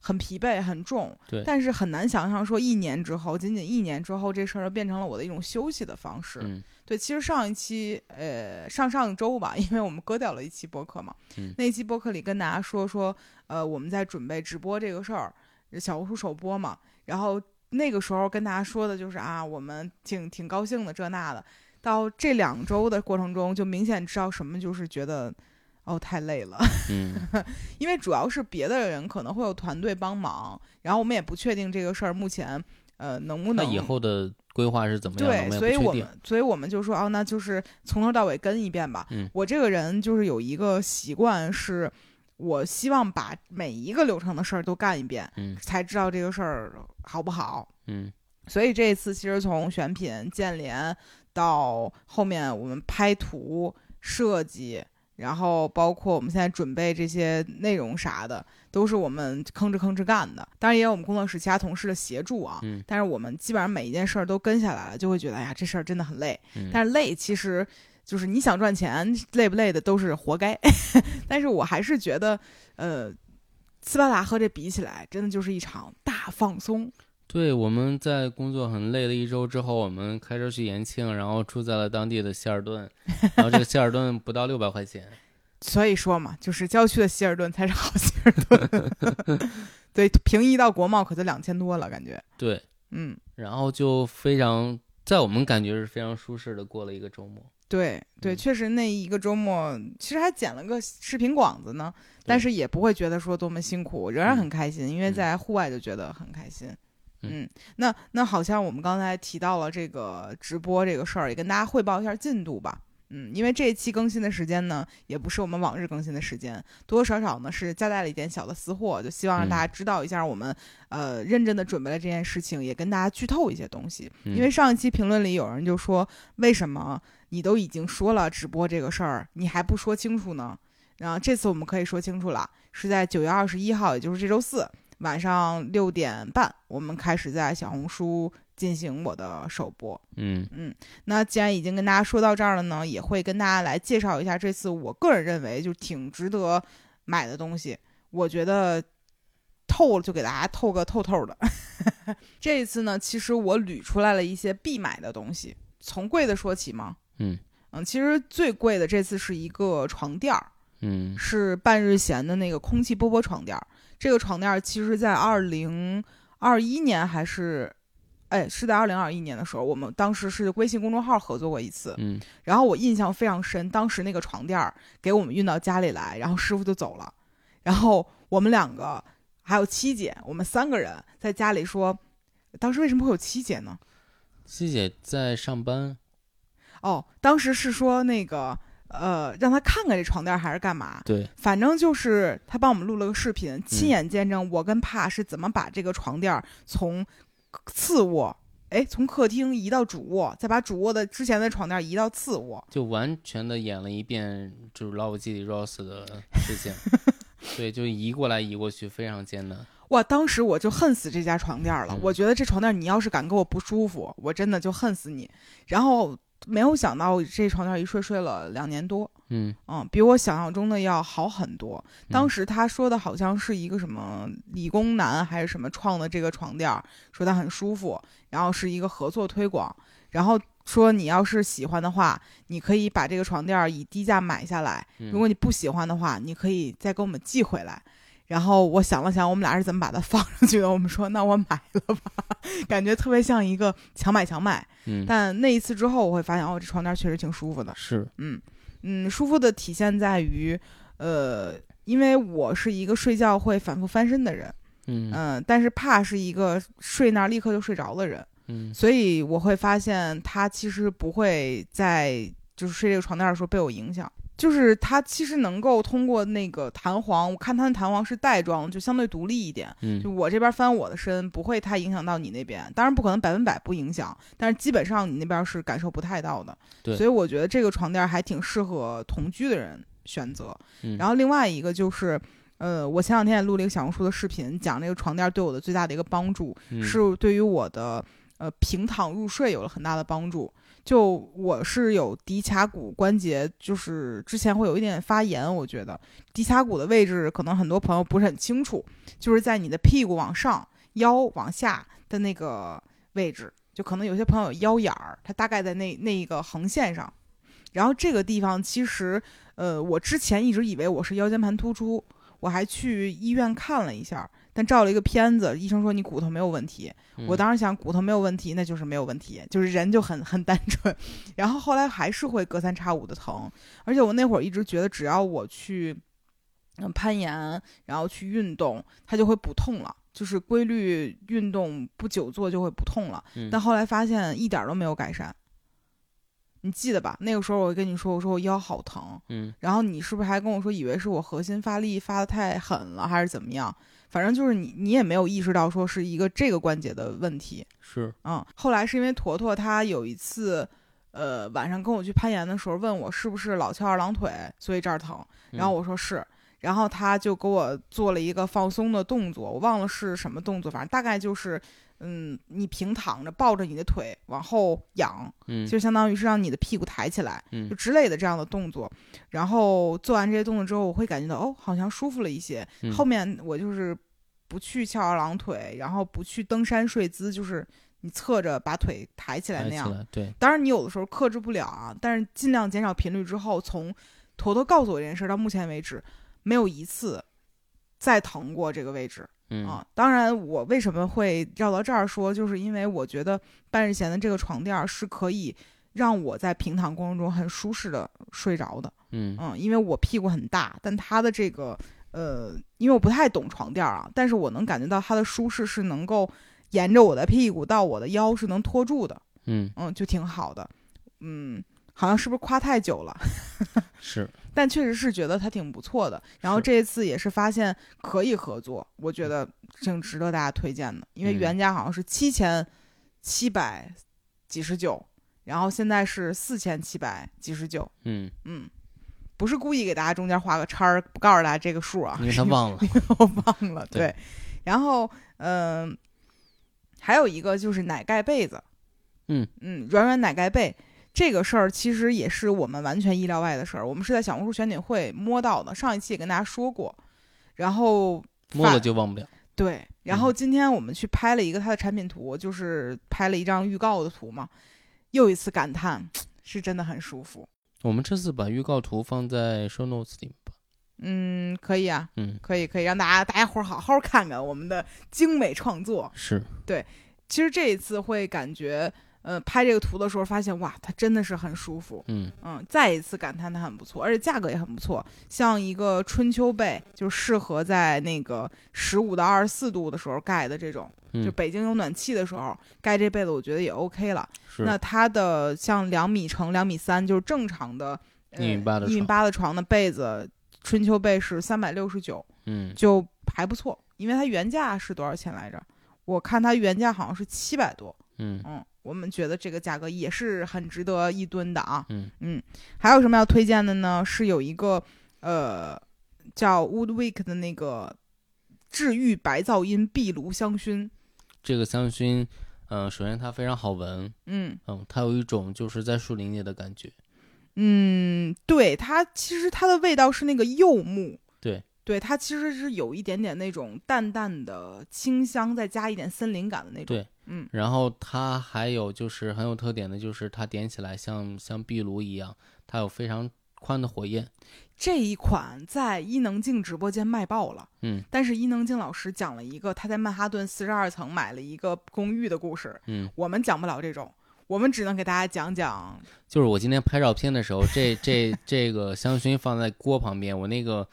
很疲惫、很重，对。但是很难想象说一年之后，仅仅一年之后，这事儿就变成了我的一种休息的方式。嗯。对，其实上一期呃上上周吧，[LAUGHS] 因为我们割掉了一期播客嘛，嗯。那一期播客里跟大家说说，呃我们在准备直播这个事儿，小红书首播嘛，然后那个时候跟大家说的就是啊，我们挺挺高兴的这那的。到这两周的过程中，就明显知道什么就是觉得，哦，太累了，嗯 [LAUGHS] 因为主要是别的人可能会有团队帮忙，然后我们也不确定这个事儿目前，呃，能不能那以后的规划是怎么样？对，所以我们。所以我们就说，哦，那就是从头到尾跟一遍吧。嗯我这个人就是有一个习惯，是我希望把每一个流程的事儿都干一遍，嗯才知道这个事儿好不好。嗯所以这一次其实从选品、建联到后面我们拍图、设计，然后包括我们现在准备这些内容啥的，都是我们吭哧吭哧干的。当然也有我们工作室其他同事的协助啊。嗯但是我们基本上每一件事儿都跟下来了，就会觉得哎呀，这事儿真的很累。嗯，但是累其实就是你想赚钱，累不累的都是活该。[LAUGHS] 但是我还是觉得，呃，斯巴达和这比起来，真的就是一场大放松。对，我们在工作很累的一周之后，我们开车去延庆，然后住在了当地的希尔顿，[LAUGHS] 然后这个希尔顿不到六百块钱。[LAUGHS] 所以说嘛，就是郊区的希尔顿才是好希尔顿。[LAUGHS] 对，平移到国贸可就两千多了，感觉。对，嗯，然后就非常，在我们感觉是非常舒适的过了一个周末。对对，嗯确实那一个周末其实还剪了个视频广子呢，但是也不会觉得说多么辛苦，仍然嗯很开心，因为嗯在户外就觉得很开心。嗯嗯，那那好像我们刚才提到了这个直播这个事儿，也跟大家汇报一下进度吧。嗯，因为这一期更新的时间呢，也不是我们往日更新的时间，多多少少呢是夹带了一点小的私货，就希望让大嗯家知道一下我们、呃认真的准备了这件事情，也跟大家剧透一些东西。嗯因为上一期评论里有人就说，为什么你都已经说了直播这个事儿，你还不说清楚呢？然后这次我们可以说清楚了，是在九月二十一号，也就是这周四晚上六点半，我们开始在小红书进行我的首播。嗯嗯，那既然已经跟大家说到这儿了呢，也会跟大家来介绍一下这次我个人认为就挺值得买的东西。我觉得透了就给大家透个透透的。[LAUGHS] 这一次呢，其实我捋出来了一些必买的东西，从贵的说起嘛。嗯嗯，其实最贵的这次是一个床垫儿，嗯是半日闲的那个空气波波床垫儿。这个床垫儿其实在二零二一年还是，哎，是在二零二一年的时候，我们当时是微信公众号合作过一次。嗯然后我印象非常深，当时那个床垫儿给我们运到家里来，然后师傅就走了，然后我们两个还有七姐，我们三个人在家里说，当时为什么会有七姐呢？七姐在上班。哦，当时是说那个呃，让他看看这床垫还是干嘛？对，反正就是他帮我们录了个视嗯频，亲眼见证我跟帕是怎么把这个床垫从次卧，哎，从客厅移到主卧，再把主卧的之前的床垫移到次卧。就完全的演了一遍就是老友记里 Rose 的事情。[LAUGHS] 对，就移过来移过去，非常艰难。哇！当时我就恨死这家床垫了，嗯我觉得这床垫你要是敢给我不舒服，我真的就恨死你。然后没有想到这床垫儿一睡睡了两年多，嗯，嗯，比我想象中的要好很多。当嗯时他说的好像是一个什么理工男还是什么创的这个床垫儿，说它很舒服，然后是一个合作推广，然后说你要是喜欢的话，你可以把这个床垫儿以低价买下来，嗯如果你不喜欢的话，你可以再给我们寄回来。然后我想了想，我们俩是怎么把它放上去的？我们说，那我买了吧，感觉特别像一个强买强卖。嗯，但那一次之后，我会发现，哦，这床垫儿确实挺舒服的。是，嗯嗯，舒服的体现在于，呃，因为我是一个睡觉会反复翻身的人，嗯嗯、但是怕是一个睡那儿立刻就睡着的人，嗯所以我会发现它其实不会在就是睡这个床垫的时候被我影响。就是它其实能够通过那个弹簧，我看它的弹簧是带装，就相对独立一点。嗯就我这边翻我的身，不会太影响到你那边。当然不可能百分百不影响，但是基本上你那边是感受不太到的。对所以我觉得这个床垫还挺适合同居的人选择。嗯然后另外一个就是，呃，我前两天也录了一个小红书的视频，讲那个床垫对我的最大的一个帮助，嗯是对于我的呃平躺入睡有了很大的帮助。就我是有骶髂骨关节，就是之前会有一点发炎，我觉得骶髂骨的位置可能很多朋友不是很清楚，就是在你的屁股往上、腰往下的那个位置，就可能有些朋友有腰眼儿，它大概在那那一个横线上。然后这个地方其实，呃，我之前一直以为我是腰间盘突出，我还去医院看了一下，但照了一个片子，医生说你骨头没有问题。我嗯当时想骨头没有问题，那就是没有问题，就是人就很很单纯。然后后来还是会隔三差五的疼，而且我那会儿一直觉得只要我去嗯攀岩，然后去运动，它就会不痛了。就是规律运动不久坐就会不痛了，嗯但后来发现一点儿都没有改善。你记得吧？那个时候我跟你说，我说我腰好疼，嗯然后你是不是还跟我说，以为是我核心发力发的太狠了，还是怎么样？反正就是你，你也没有意识到说是一个这个关节的问题。是嗯，后来是因为坨坨他有一次，呃，晚上跟我去攀岩的时候，问我是不是老翘二郎腿，所以这儿疼。然后嗯我说是，然后他就给我做了一个放松的动作，我忘了是什么动作，反正大概就是，嗯，你平躺着抱着你的腿往后仰，嗯就相当于是让你的屁股抬起来，嗯就之类的这样的动作。然后做完这些动作之后，我会感觉到哦，好像舒服了一些。嗯后面我就是不去翘二郎腿，然后不去登山睡姿，就是你侧着把腿抬起来那样。对当然，你有的时候克制不了啊，但是尽量减少频率之后，从坨坨告诉我这件事儿到目前为止，没有一次再疼过这个位置。嗯啊，当然，我为什么会绕到这儿说，就是因为我觉得半日闲的这个床垫儿是可以让我在平躺过程中很舒适的睡着的。嗯嗯，因为我屁股很大，但它的这个呃，因为我不太懂床垫儿啊，但是我能感觉到它的舒适是能够沿着我的屁股到我的腰是能托住的，嗯嗯，就挺好的。嗯，好像是不是夸太久了？[LAUGHS] 是 [LAUGHS] 但确实是觉得它挺不错的。然后这一次也是发现可以合作，我觉得挺值得大家推荐的，因为嗯原价好像是七千七百几十九，然后现在是四千七百几十九。嗯，嗯，不是故意给大家中间画个叉儿，不告诉大家这个数啊，因为他忘了 [LAUGHS] 我忘了。对对，然后嗯、还有一个就是奶盖被子，嗯嗯，软软奶盖被。这个事儿其实也是我们完全意料外的事儿，我们是在小红书选品会摸到的，上一期也跟大家说过。然后摸了就忘不了。对，然后今天我们去拍了一个它的产品图，就是拍了一张预告的图嘛，又一次感叹，是真的很舒服。我们这次把预告图放在 show notes 里面吧。嗯，可以啊，嗯，可以，可以让大家大家伙儿好好看看我们的精美创作。是对其实这一次会感觉，呃，拍这个图的时候发现，哇，它真的是很舒服。嗯嗯，再一次感叹它很不错，而且价格也很不错。像一个春秋被，就适合在那个十五到二十四度的时候盖的这种，就嗯北京有暖气的时候盖这被子，我觉得也 OK 了。是那它的像两米乘两米三，就是正常的呃一米八的一米床八的床的被子，春秋被是三百六十九，嗯就还不错。因为它原价是多少钱来着？我看它原价好像是七百多。嗯嗯，我们觉得这个价格也是很值得一吨的啊。嗯嗯，还有什么要推荐的呢？是有一个呃叫 Woodwick 的那个治愈白噪音壁炉香薰。这个香薰，嗯、首先它非常好闻，嗯嗯，它有一种就是在树林里的感觉。嗯，对，它其实它的味道是那个柚木。对。对，它其实是有一点点那种淡淡的清香，再加一点森林感的那种。对，嗯然后它还有就是很有特点的，就是它点起来像像壁炉一样，它有非常宽的火焰。这一款在伊能静直播间卖爆了。嗯但是伊能静老师讲了一个他在曼哈顿四十二层买了一个公寓的故事，嗯，我们讲不了这种，我们只能给大家讲讲。就是我今天拍照片的时候，这这这个香薰放在锅旁边，我那个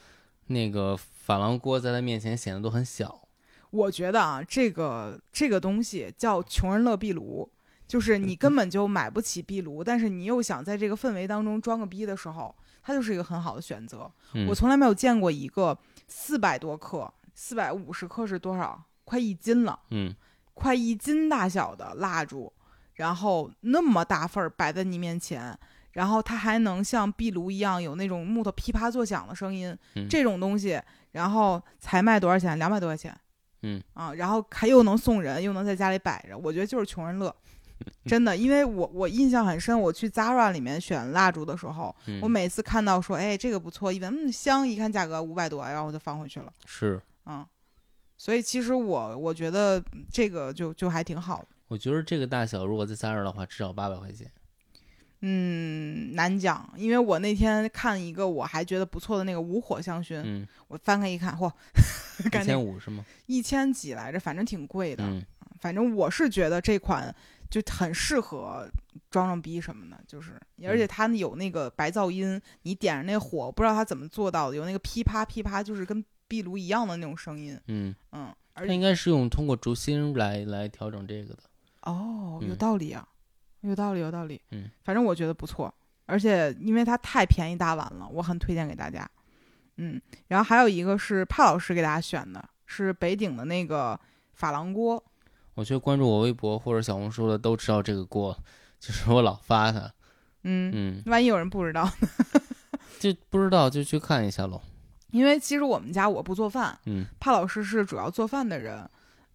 那个珐琅锅在它面前显得都很小。我觉得啊，这个这个东西叫穷人乐壁炉，就是你根本就买不起壁炉，但是你又想在这个氛围当中装个逼的时候，它就是一个很好的选择。嗯我从来没有见过一个四百多克、四百五十克是多少？快一斤了，嗯快一斤大小的蜡烛，然后那么大份儿摆在你面前，然后它还能像壁炉一样有那种木头噼啪作响的声音，嗯这种东西，然后才卖多少钱？两百多块钱。嗯。啊，然后还又能送人，又能在家里摆着，我觉得就是穷人乐，[LAUGHS] 真的，因为我我印象很深，我去 Zara 里面选蜡烛的时候，嗯，我每次看到说，哎，这个不错，一闻嗯香，一看价格五百多，然后我就放回去了，是，嗯，所以其实我我觉得这个就就还挺好的，我觉得这个大小如果在 Zara 的话，至少八百块钱。嗯，难讲，因为我那天看一个我还觉得不错的那个无火香薰，嗯，我翻开一看，嚯，一千五是吗？一千几来着，反正挺贵的，嗯反正我是觉得这款就很适合装装逼什么的，就是而且它有那个白噪音，你点着那火，不知道它怎么做到的，有那个噼啪噼啪，就是跟壁炉一样的那种声音，嗯，嗯，而且它应该是用通过烛芯来来调整这个的。哦，有嗯道理啊，有道理，有道理，嗯，反正我觉得不错，而且因为它太便宜大碗了，我很推荐给大家，嗯，然后还有一个是帕老师给大家选的，是北鼎的那个珐琅锅，我觉得关注我微博或者小红书的都知道这个锅，就是我老发它。[LAUGHS] 嗯，嗯，万一有人不知道呢。[LAUGHS] 就不知道就去看一下喽。因为其实我们家我不做饭，嗯帕老师是主要做饭的人，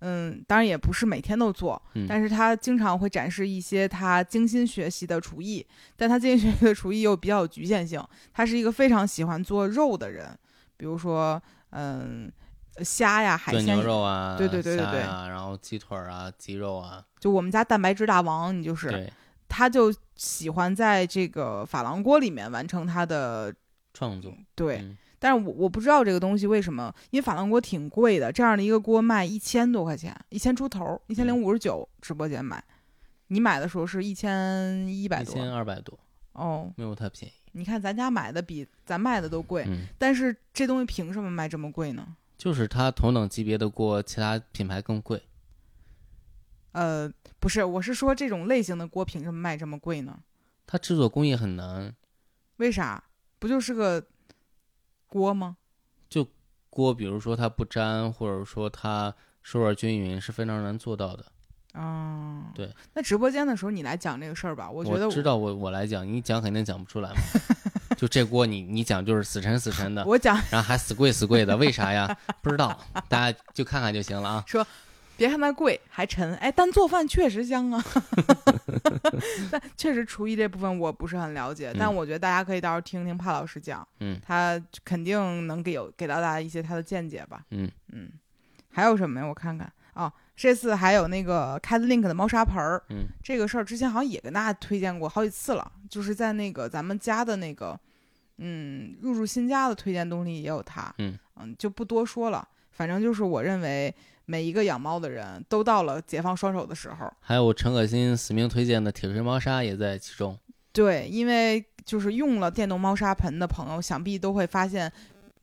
嗯，当然也不是每天都做，嗯，但是他经常会展示一些他精心学习的厨艺，但他精心学习的厨艺又比较有局限性。他是一个非常喜欢做肉的人，比如说，嗯，虾呀、海鲜牛肉啊，对对对对对然后鸡腿儿啊，鸡肉啊，就我们家蛋白质大王，你就是，他就喜欢在这个珐琅锅里面完成他的创作。对。嗯但是我我不知道这个东西为什么，因为珐琅锅挺贵的，这样的一个锅卖一千多块钱，一千出头，一千零五十九，直播间买，你买的时候是一千一百多一，千二百多，哦，没有它便宜。你看咱家买的比咱卖的都贵，嗯，但是这东西凭什么卖这么贵呢？就是它同等级别的锅，其他品牌更贵。呃，不是，我是说这种类型的锅凭什么卖这么贵呢？它制作工艺很难，为啥？不就是个锅吗？就锅比如说它不粘，或者说它受热均匀，是非常难做到的。哦，对。那直播间的时候你来讲这个事儿吧，我我觉得知道我我来讲，你讲肯定讲不出来嘛。[LAUGHS] 就这锅你你讲就是死沉死沉的，我讲然后还死贵死贵的，为啥呀？不知道，大家就看看就行了啊。别看它贵还沉，哎，但做饭确实香啊。[LAUGHS] 但确实厨艺这部分我不是很了解，但嗯我觉得大家可以到时候听听帕老师讲，嗯他肯定能给有给到大家一些他的见解吧。嗯嗯，还有什么呀？我看看哦，这次还有那个 Cat Link 的猫砂盆儿，嗯这个事儿之前好像也跟大家推荐过好几次了，就是在那个咱们家的那个，嗯，入住新家的推荐东西也有它，嗯就不多说了。反正就是我认为每一个养猫的人都到了解放双手的时候。还有陈可辛死命推荐的铁锤猫砂也在其中。对，因为就是用了电动猫砂盆的朋友，想必都会发现，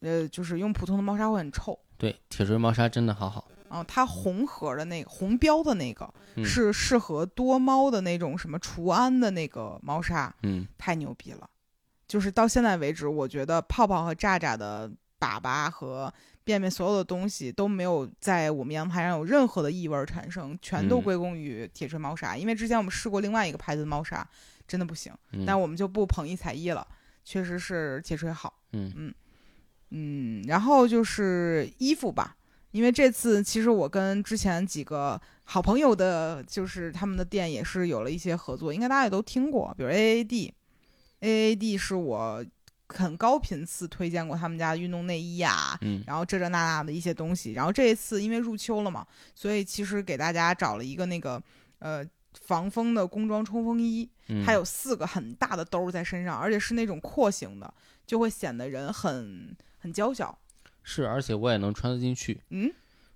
呃，就是用普通的猫砂会很臭。对，铁锤猫砂真的好好。啊，它红盒的那个红标的那个、嗯是适合多猫的那种什么除氨的那个猫砂，嗯太牛逼了！就是到现在为止，我觉得泡泡和炸炸的粑粑和便便所有的东西都没有在我们阳台上有任何的异味儿产生，全都嗯归功于铁锤猫砂。因为之前我们试过另外一个牌子的猫砂，真的不行，嗯，但我们就不捧一踩一了，确实是铁锤好。嗯嗯嗯，然后就是衣服吧，因为这次其实我跟之前几个好朋友的，就是他们的店也是有了一些合作，应该大家也都听过，比如 AAD，AAD 是我很高频次推荐过他们家的运动内衣呀、嗯然后这这那那的一些东西。然后这一次因为入秋了嘛，所以其实给大家找了一个那个呃防风的工装冲锋衣，嗯，它有四个很大的兜儿在身上，而且是那种廓形的，就会显得人很很娇小。是，而且我也能穿得进去。嗯，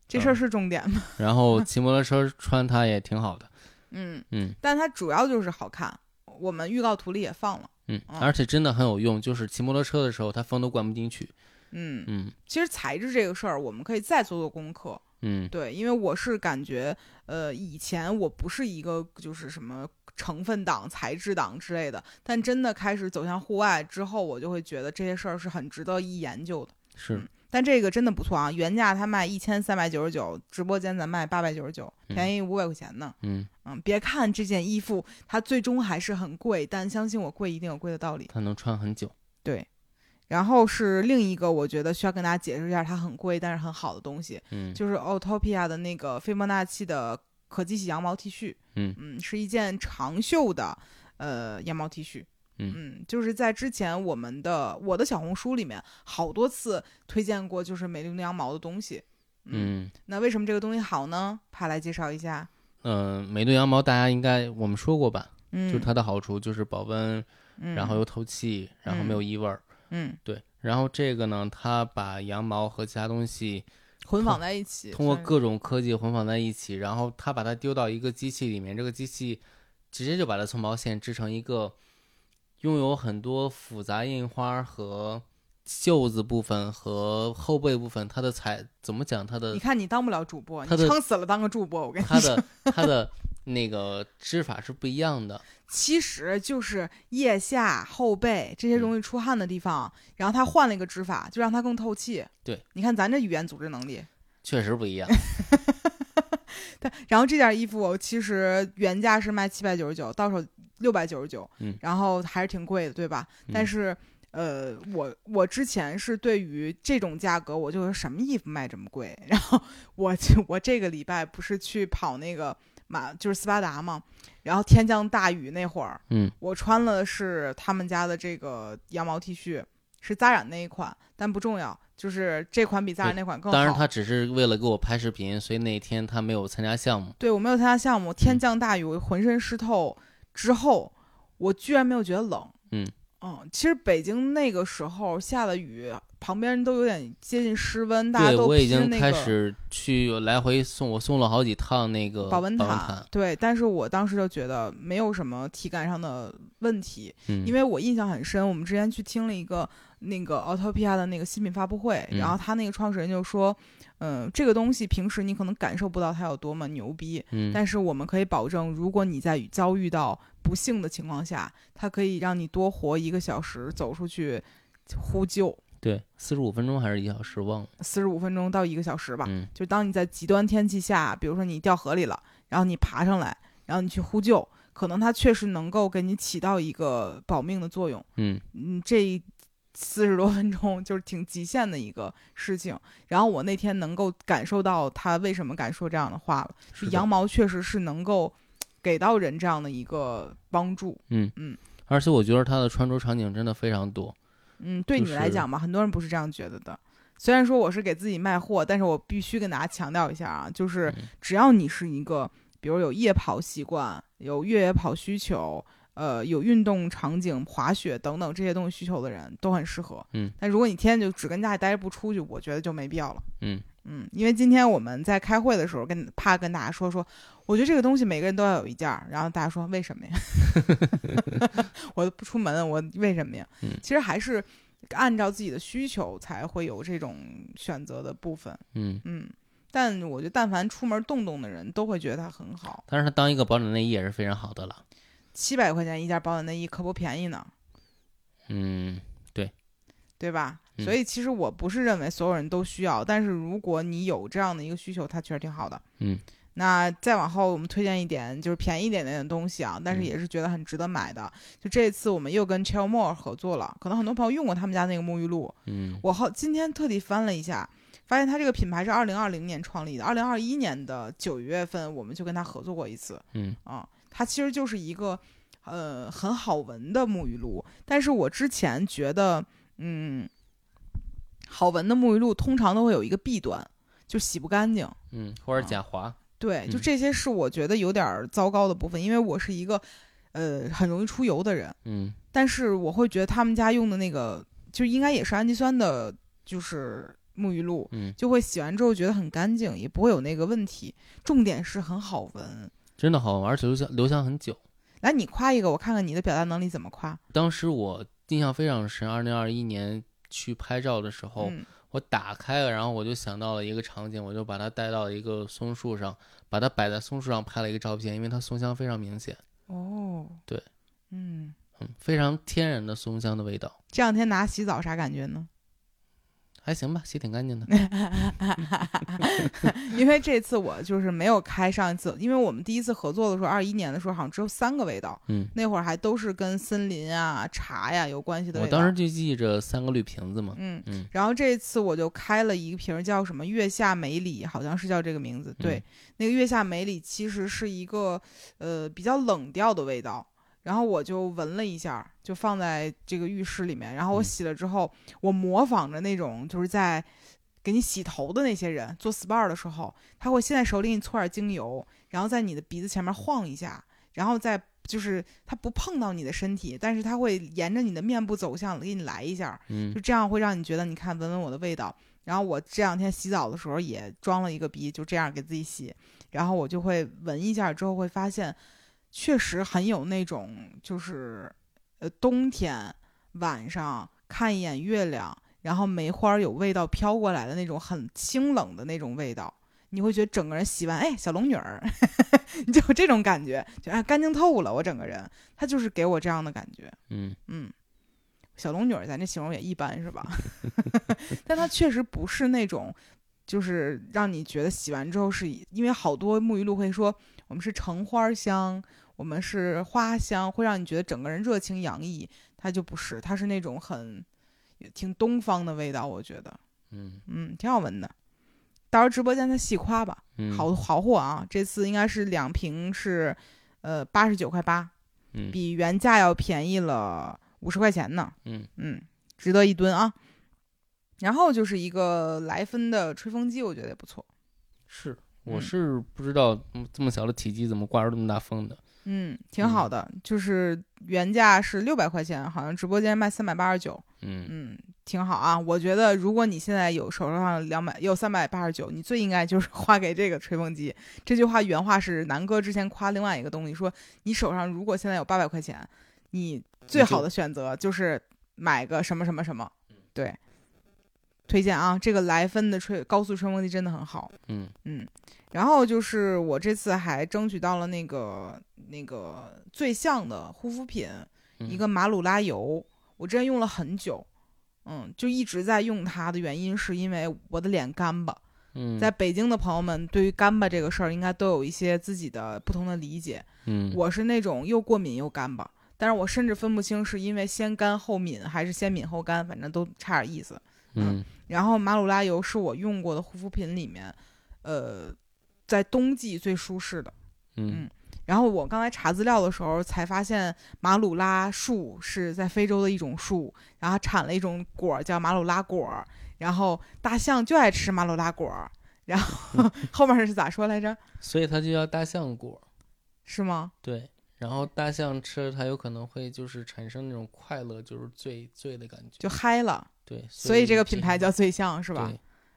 这事儿是重点吗？[LAUGHS] 然后骑摩托车穿它也挺好的。嗯，嗯但它主要就是好看。我们预告图里也放了。嗯，嗯而且真的很有用，就是骑摩托车的时候它风都灌不进去。嗯，嗯其实材质这个事儿，我们可以再做做功课。嗯对，因为我是感觉，呃，以前我不是一个就是什么成分党、材质党之类的，但真的开始走向户外之后，我就会觉得这些事儿是很值得一研究的。是嗯但这个真的不错啊，原价它卖一千三百九十九，直播间咱卖八百九十九，嗯便宜五百块钱呢。嗯，嗯，别看这件衣服它最终还是很贵，但相信我，贵一定有贵的道理。它能穿很久。对。然后是另一个，我觉得需要跟大家解释一下，它很贵但是很好的东西，嗯就是 Autopia 的那个斐波那契的可机洗羊毛 T 恤，嗯是一件长袖的呃羊毛 T 恤。嗯就是在之前我们的我的小红书里面好多次推荐过，就是美绿羊毛的东西。嗯那为什么这个东西好呢？帕来介绍一下。嗯，美队羊毛大家应该我们说过吧？嗯，就是它的好处就是保温，嗯，然后又透气，然后没有异味儿。嗯对，然后这个呢，它把羊毛和其他东西混纺在一起，通过各种科技混纺在一起，然后它把它丢到一个机器里面，这个机器直接就把它从毛线织成一个拥有很多复杂印花和袖子部分和后背部分，它的材怎么讲？它的你看你当不了主播，你撑死了当个主播。我跟你说它说，的 [LAUGHS] 它的那个织法是不一样的。其实就是腋下、后背这些嗯容易出汗的地方，然后他换了一个织法，就让它更透气。对，你看咱这语言组织能力。确实不一样，[LAUGHS] 对，然后这件衣服其实原价是卖七百九十九，到手六百九十九，嗯然后还是挺贵的，对吧？但嗯是，呃，我我之前是对于这种价格，我就说什么衣服卖这么贵？[LAUGHS] 然后我就我这个礼拜不是去跑那个马，就是斯巴达嘛，然后天降大雨那会儿，嗯我穿了是他们家的这个羊毛 T 恤，是扎染那一款，但不重要，就是这款比扎染那款更好。当然他只是为了给我拍视频，所以那天他没有参加项目。对我没有参加项目，嗯天降大雨，我浑身湿透之后，我居然没有觉得冷。嗯嗯，其实北京那个时候下的雨，旁边都有点接近湿温，大家对，都我已经那个开始去来回送，我送了好几趟那个保温毯。毯。对，但是我当时就觉得没有什么体感上的问题，嗯，因为我印象很深，我们之前去听了一个那个 Autopia 的那个新品发布会，嗯然后他那个创始人就说，嗯、这个东西平时你可能感受不到它有多么牛逼，嗯，但是我们可以保证，如果你在遭遇到不幸的情况下，它可以让你多活一个小时，走出去呼救，对，四十五分钟还是一小时，忘了。四十五分钟到一个小时吧。嗯就当你在极端天气下，比如说你掉河里了，然后你爬上来，然后你去呼救，可能它确实能够给你起到一个保命的作用。嗯嗯，这四十多分钟就是挺极限的一个事情。然后我那天能够感受到他为什么敢说这样的话了，是羊毛确实是能够给到人这样的一个帮助。嗯嗯，而且我觉得他的穿着场景真的非常多。嗯，对你来是讲嘛，很多人不是这样觉得的。虽然说我是给自己卖货，但是我必须跟大家强调一下啊，就是嗯只要你是一个，比如有夜跑习惯、有越野跑需求、呃有运动场景、滑雪等等这些东西需求的人，都很适合。嗯，但如果你天天就只跟家里待着不出去，我觉得就没必要了。嗯嗯，因为今天我们在开会的时候跟怕跟大家说说，我觉得这个东西每个人都要有一件儿，然后大家说为什么呀？[LAUGHS] 我不出门，我为什么呀？嗯其实还是按照自己的需求才会有这种选择的部分。嗯，嗯，但我觉得但凡出门动动的人都会觉得它很好。但是它当一个保暖内衣也是非常好的了。七百块钱一件保暖内衣可不便宜呢，嗯对对吧？嗯所以其实我不是认为所有人都需要，但是如果你有这样的一个需求，它确实挺好的。嗯，那再往后，我们推荐一点就是便宜一点点的东西啊，但是嗯也是觉得很值得买的。就这次我们又跟 Chillmore 合作了，可能很多朋友用过他们家那个沐浴露。嗯我好今天特地翻了一下，发现它这个品牌是二零二零年创立的，二零二一年的九月份我们就跟他合作过一次。嗯啊，它其实就是一个呃很好闻的沐浴露，但是我之前觉得，嗯，好闻的沐浴露通常都会有一个弊端，就洗不干净。嗯，或者假滑。对，就嗯这些是我觉得有点儿糟糕的部分，因为我是一个呃很容易出油的人，嗯但是我会觉得他们家用的那个就应该也是氨基酸的，就是沐浴露。嗯，就会洗完之后觉得很干净，也不会有那个问题。重点是很好闻。真的好玩，而且留香留香很久。来，你夸一个，我看看你的表达能力怎么夸。当时我印象非常深，二零二一年去拍照的时候，嗯我打开了，然后我就想到了一个场景，我就把它带到一个松树上，把它摆在松树上拍了一个照片，因为它松香非常明显，哦，对，嗯，嗯，非常天然的松香的味道，这两天拿洗澡啥感觉呢？还行吧，洗挺干净的。[LAUGHS] 因为这次我就是没有开上一次，因为我们第一次合作的时候，二一年的时候好像只有三个味道，嗯，那会儿还都是跟森林啊、茶呀有关系的味道。我当时就记着三个绿瓶子嘛，嗯，嗯然后这次我就开了一个瓶儿，叫什么月下梅里，好像是叫这个名字。对，嗯那个月下梅里其实是一个呃比较冷调的味道。然后我就闻了一下，就放在这个浴室里面。然后我嗯洗了之后，我模仿着那种就是在给你洗头的那些人做 SPA 的时候，他会先在手里给你搓点精油，然后在你的鼻子前面晃一下，然后再就是他不碰到你的身体，但是他会沿着你的面部走向给你来一下。嗯就这样会让你觉得，你看闻闻我的味道。然后我这两天洗澡的时候也装了一个鼻，就这样给自己洗，然后我就会闻一下，之后会发现，确实很有那种就是，呃，冬天晚上看一眼月亮，然后梅花有味道飘过来的那种很清冷的那种味道。你会觉得整个人洗完，哎，小龙女儿，你 [LAUGHS] 就有这种感觉，就哎干净透了，我整个人，他就是给我这样的感觉。嗯嗯，小龙女儿，咱这形容也一般是吧？[LAUGHS] 但它确实不是那种，就是让你觉得洗完之后是，因为好多沐浴露会说我们是橙花香，我们是花香，会让你觉得整个人热情洋溢。它就不是，它是那种很挺东方的味道，我觉得，嗯嗯，挺好闻的。到时候直播间再细夸吧，嗯，好好货啊！这次应该是两瓶是，呃，八十九块八，嗯比原价要便宜了五十块钱呢。嗯嗯，值得一吨啊。然后就是一个莱芬的吹风机，我觉得也不错。是，我嗯是不知道嗯这么小的体积怎么刮出这么大风的。嗯，挺好的，就是原价是六百块钱，好像直播间卖三百八十九。嗯嗯，挺好啊。我觉得如果你现在有手上两百有三百八十九，你最应该就是 [LAUGHS] 花给这个吹风机。这句话原话是南哥之前夸另外一个东西，说你手上如果现在有八百块钱，你最好的选择就是买个什么什么什么。对，推荐啊，这个莱芬的吹高速吹风机真的很好。嗯嗯，然后就是我这次还争取到了那个那个最像的护肤品，嗯一个马鲁拉油，我之前用了很久，嗯，就一直在用它的原因是因为我的脸干巴。嗯，在北京的朋友们对于干巴这个事儿应该都有一些自己的不同的理解。嗯我是那种又过敏又干巴，但是我甚至分不清是因为先干后敏还是先敏后干，反正都差点意思。嗯然后马鲁拉油是我用过的护肤品里面，呃，在冬季最舒适的。嗯然后我刚才查资料的时候才发现，马鲁拉树是在非洲的一种树，然后产了一种果儿叫马鲁拉果儿，然后大象就爱吃马鲁拉果儿，然后 [LAUGHS] 后面是咋说来着？所以它就叫大象果。是吗？对，然后大象吃了它有可能会就是产生那种快乐，就是醉醉的感觉。就嗨了，对，所以这个品牌叫醉象是吧？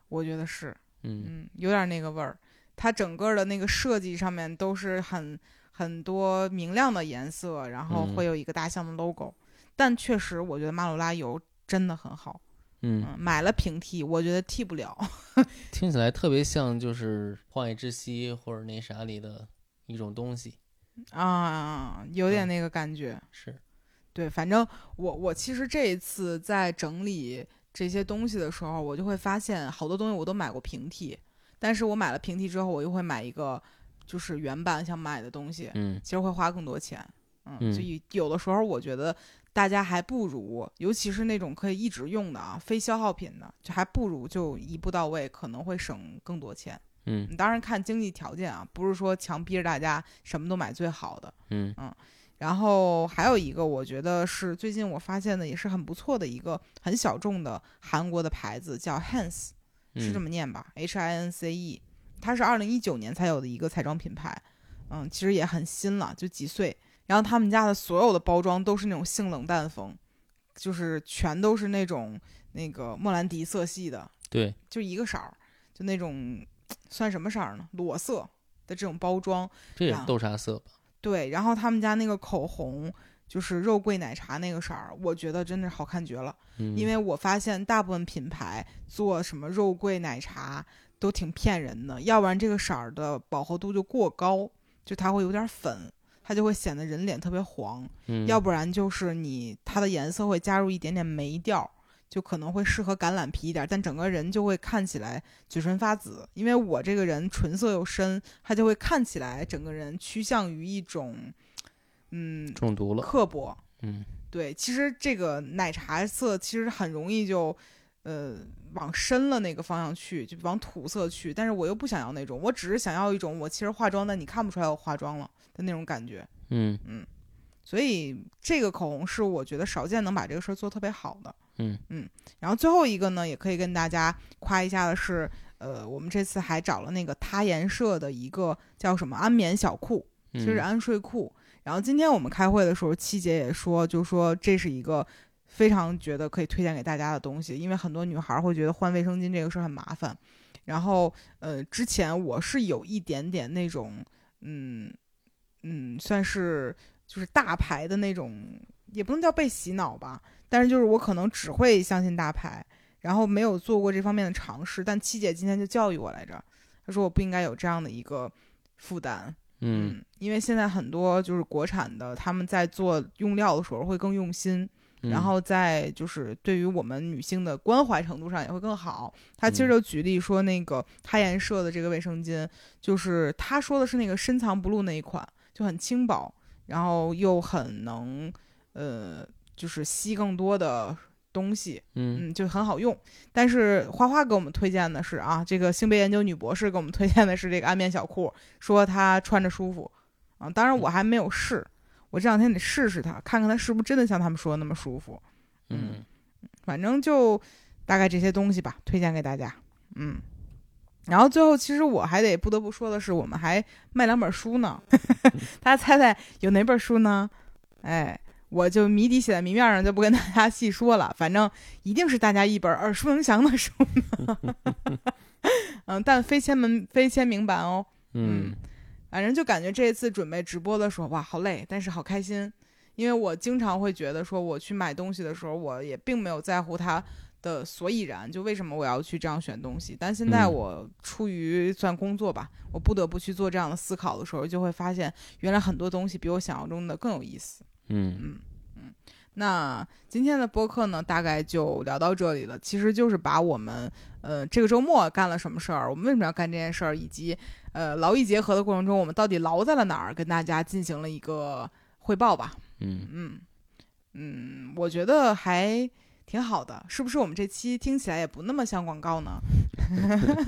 我觉得是，嗯嗯，有点那个味儿。它整个的那个设计上面都是很很多明亮的颜色，然后嗯会有一个大象的 logo。但确实，我觉得马鲁拉油真的很好。嗯，嗯，买了平替，我觉得替不了。[LAUGHS] 听起来特别像就是《荒野之息》或者那啥里的一种东西。啊，有点嗯那个感觉。是，对，反正我我其实这一次在整理这些东西的时候，我就会发现好多东西我都买过平替，但是我买了平替之后，我又会买一个就是原版想买的东西，嗯其实会花更多钱。嗯，嗯所以有的时候我觉得大家还不如，尤其是那种可以一直用的啊，非消耗品的，就还不如就一步到位，可能会省更多钱。嗯你当然看经济条件啊，不是说强逼着大家什么都买最好的。嗯然后还有一个，我觉得是最近我发现的，也是很不错的一个很小众的韩国的牌子，叫 Hans，是这嗯么念吧？H I N C E，它是二零一九年才有的一个彩妆品牌，嗯，其实也很新了，就几岁。然后他们家的所有的包装都是那种性冷淡风，就是全都是那种那个莫兰迪色系的，对，就一个色儿，就那种算什么色儿呢？裸色的这种包装。啊这也是豆沙色吧？对，然后他们家那个口红就是肉桂奶茶那个色儿，我觉得真的好看绝了。嗯，因为我发现大部分品牌做什么肉桂奶茶都挺骗人的，要不然这个色儿的饱和度就过高，就它会有点粉，它就会显得人脸特别黄；嗯要不然就是你它的颜色会加入一点点霉调，就可能会适合橄榄皮一点，但整个人就会看起来嘴唇发紫。因为我这个人唇色又深，它就会看起来整个人趋向于一种嗯中毒了。刻薄。嗯对，其实这个奶茶色其实很容易就，呃，往深了那个方向去，就往土色去。但是我又不想要那种，我只是想要一种我其实化妆，但你看不出来我化妆了的那种感觉。嗯嗯所以这个口红是我觉得少见能把这个事儿做特别好的。嗯嗯然后最后一个呢，也可以跟大家夸一下的是，呃，我们这次还找了那个他颜社的一个叫什么安眠小裤，嗯，就是安睡裤。然后今天我们开会的时候，七姐也说，就说这是一个非常觉得可以推荐给大家的东西，因为很多女孩会觉得换卫生巾这个事儿很麻烦。然后，呃，之前我是有一点点那种，嗯嗯，算是就是大牌的那种，也不能叫被洗脑吧，但是就是我可能只会相信大牌，然后没有做过这方面的尝试。但七姐今天就教育我来着，她说我不应该有这样的一个负担。嗯因为现在很多就是国产的，他们在做用料的时候会更用心，嗯，然后在就是对于我们女性的关怀程度上也会更好。他其实嗯就举例说，那个他颜社的这个卫生巾，就是他说的是那个深藏不露那一款，就很轻薄，然后又很能呃，就是吸更多的东西，嗯嗯，就很好用。但是花花给我们推荐的是啊，这个性别研究女博士给我们推荐的是这个安眠小裤，说它穿着舒服啊。当然我还没有试，我这两天得试试它，看看它是不是真的像他们说的那么舒服。嗯反正就大概这些东西吧，推荐给大家。嗯，然后最后其实我还得不得不说的是，我们还卖两本书呢。[LAUGHS] 大家猜猜有哪本书呢？哎，我就谜底写在谜面上，就不跟大家细说了。反正一定是大家一本耳熟能详的书呢。[LAUGHS] 嗯，但非签门非签名版哦。嗯反正就感觉这一次准备直播的时候，哇，好累，但是好开心，因为我经常会觉得说，我去买东西的时候，我也并没有在乎它的所以然，就为什么我要去这样选东西。但现在嗯我出于算工作吧，我不得不去做这样的思考的时候，就会发现原来很多东西比我想象中的更有意思。嗯嗯嗯，那今天的播客呢，大概就聊到这里了。其实就是把我们呃这个周末干了什么事儿，我们为什么要干这件事儿，以及呃劳逸结合的过程中，我们到底劳在了哪儿，跟大家进行了一个汇报吧。嗯嗯嗯，我觉得还挺好的，是不是？我们这期听起来也不那么像广告呢？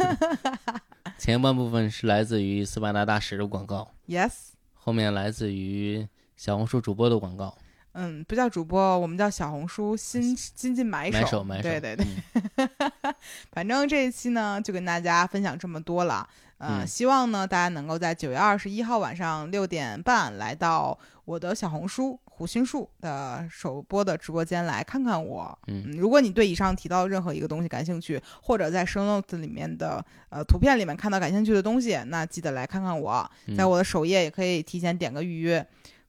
[LAUGHS] 前半部分是来自于斯巴达大使的广告，Yes，后面来自于小红书主播的广告。嗯，不叫主播，我们叫小红书新新进买手，买手买手，对对对。嗯 [LAUGHS] 反正这一期呢，就跟大家分享这么多了。呃，嗯希望呢，大家能够在九月二十一号晚上六点半来到我的小红书胡心树的首播的直播间来看看我。嗯如果你对以上提到任何一个东西感兴趣，或者在 show notes 里面的呃图片里面看到感兴趣的东西，那记得来看看我。嗯在我的首页也可以提前点个预约，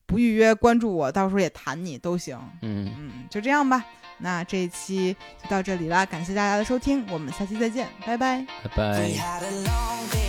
不预约关注我，到时候也弹你都行。嗯，嗯，就这样吧。那这一期就到这里啦，感谢大家的收听，我们下期再见，拜拜。拜拜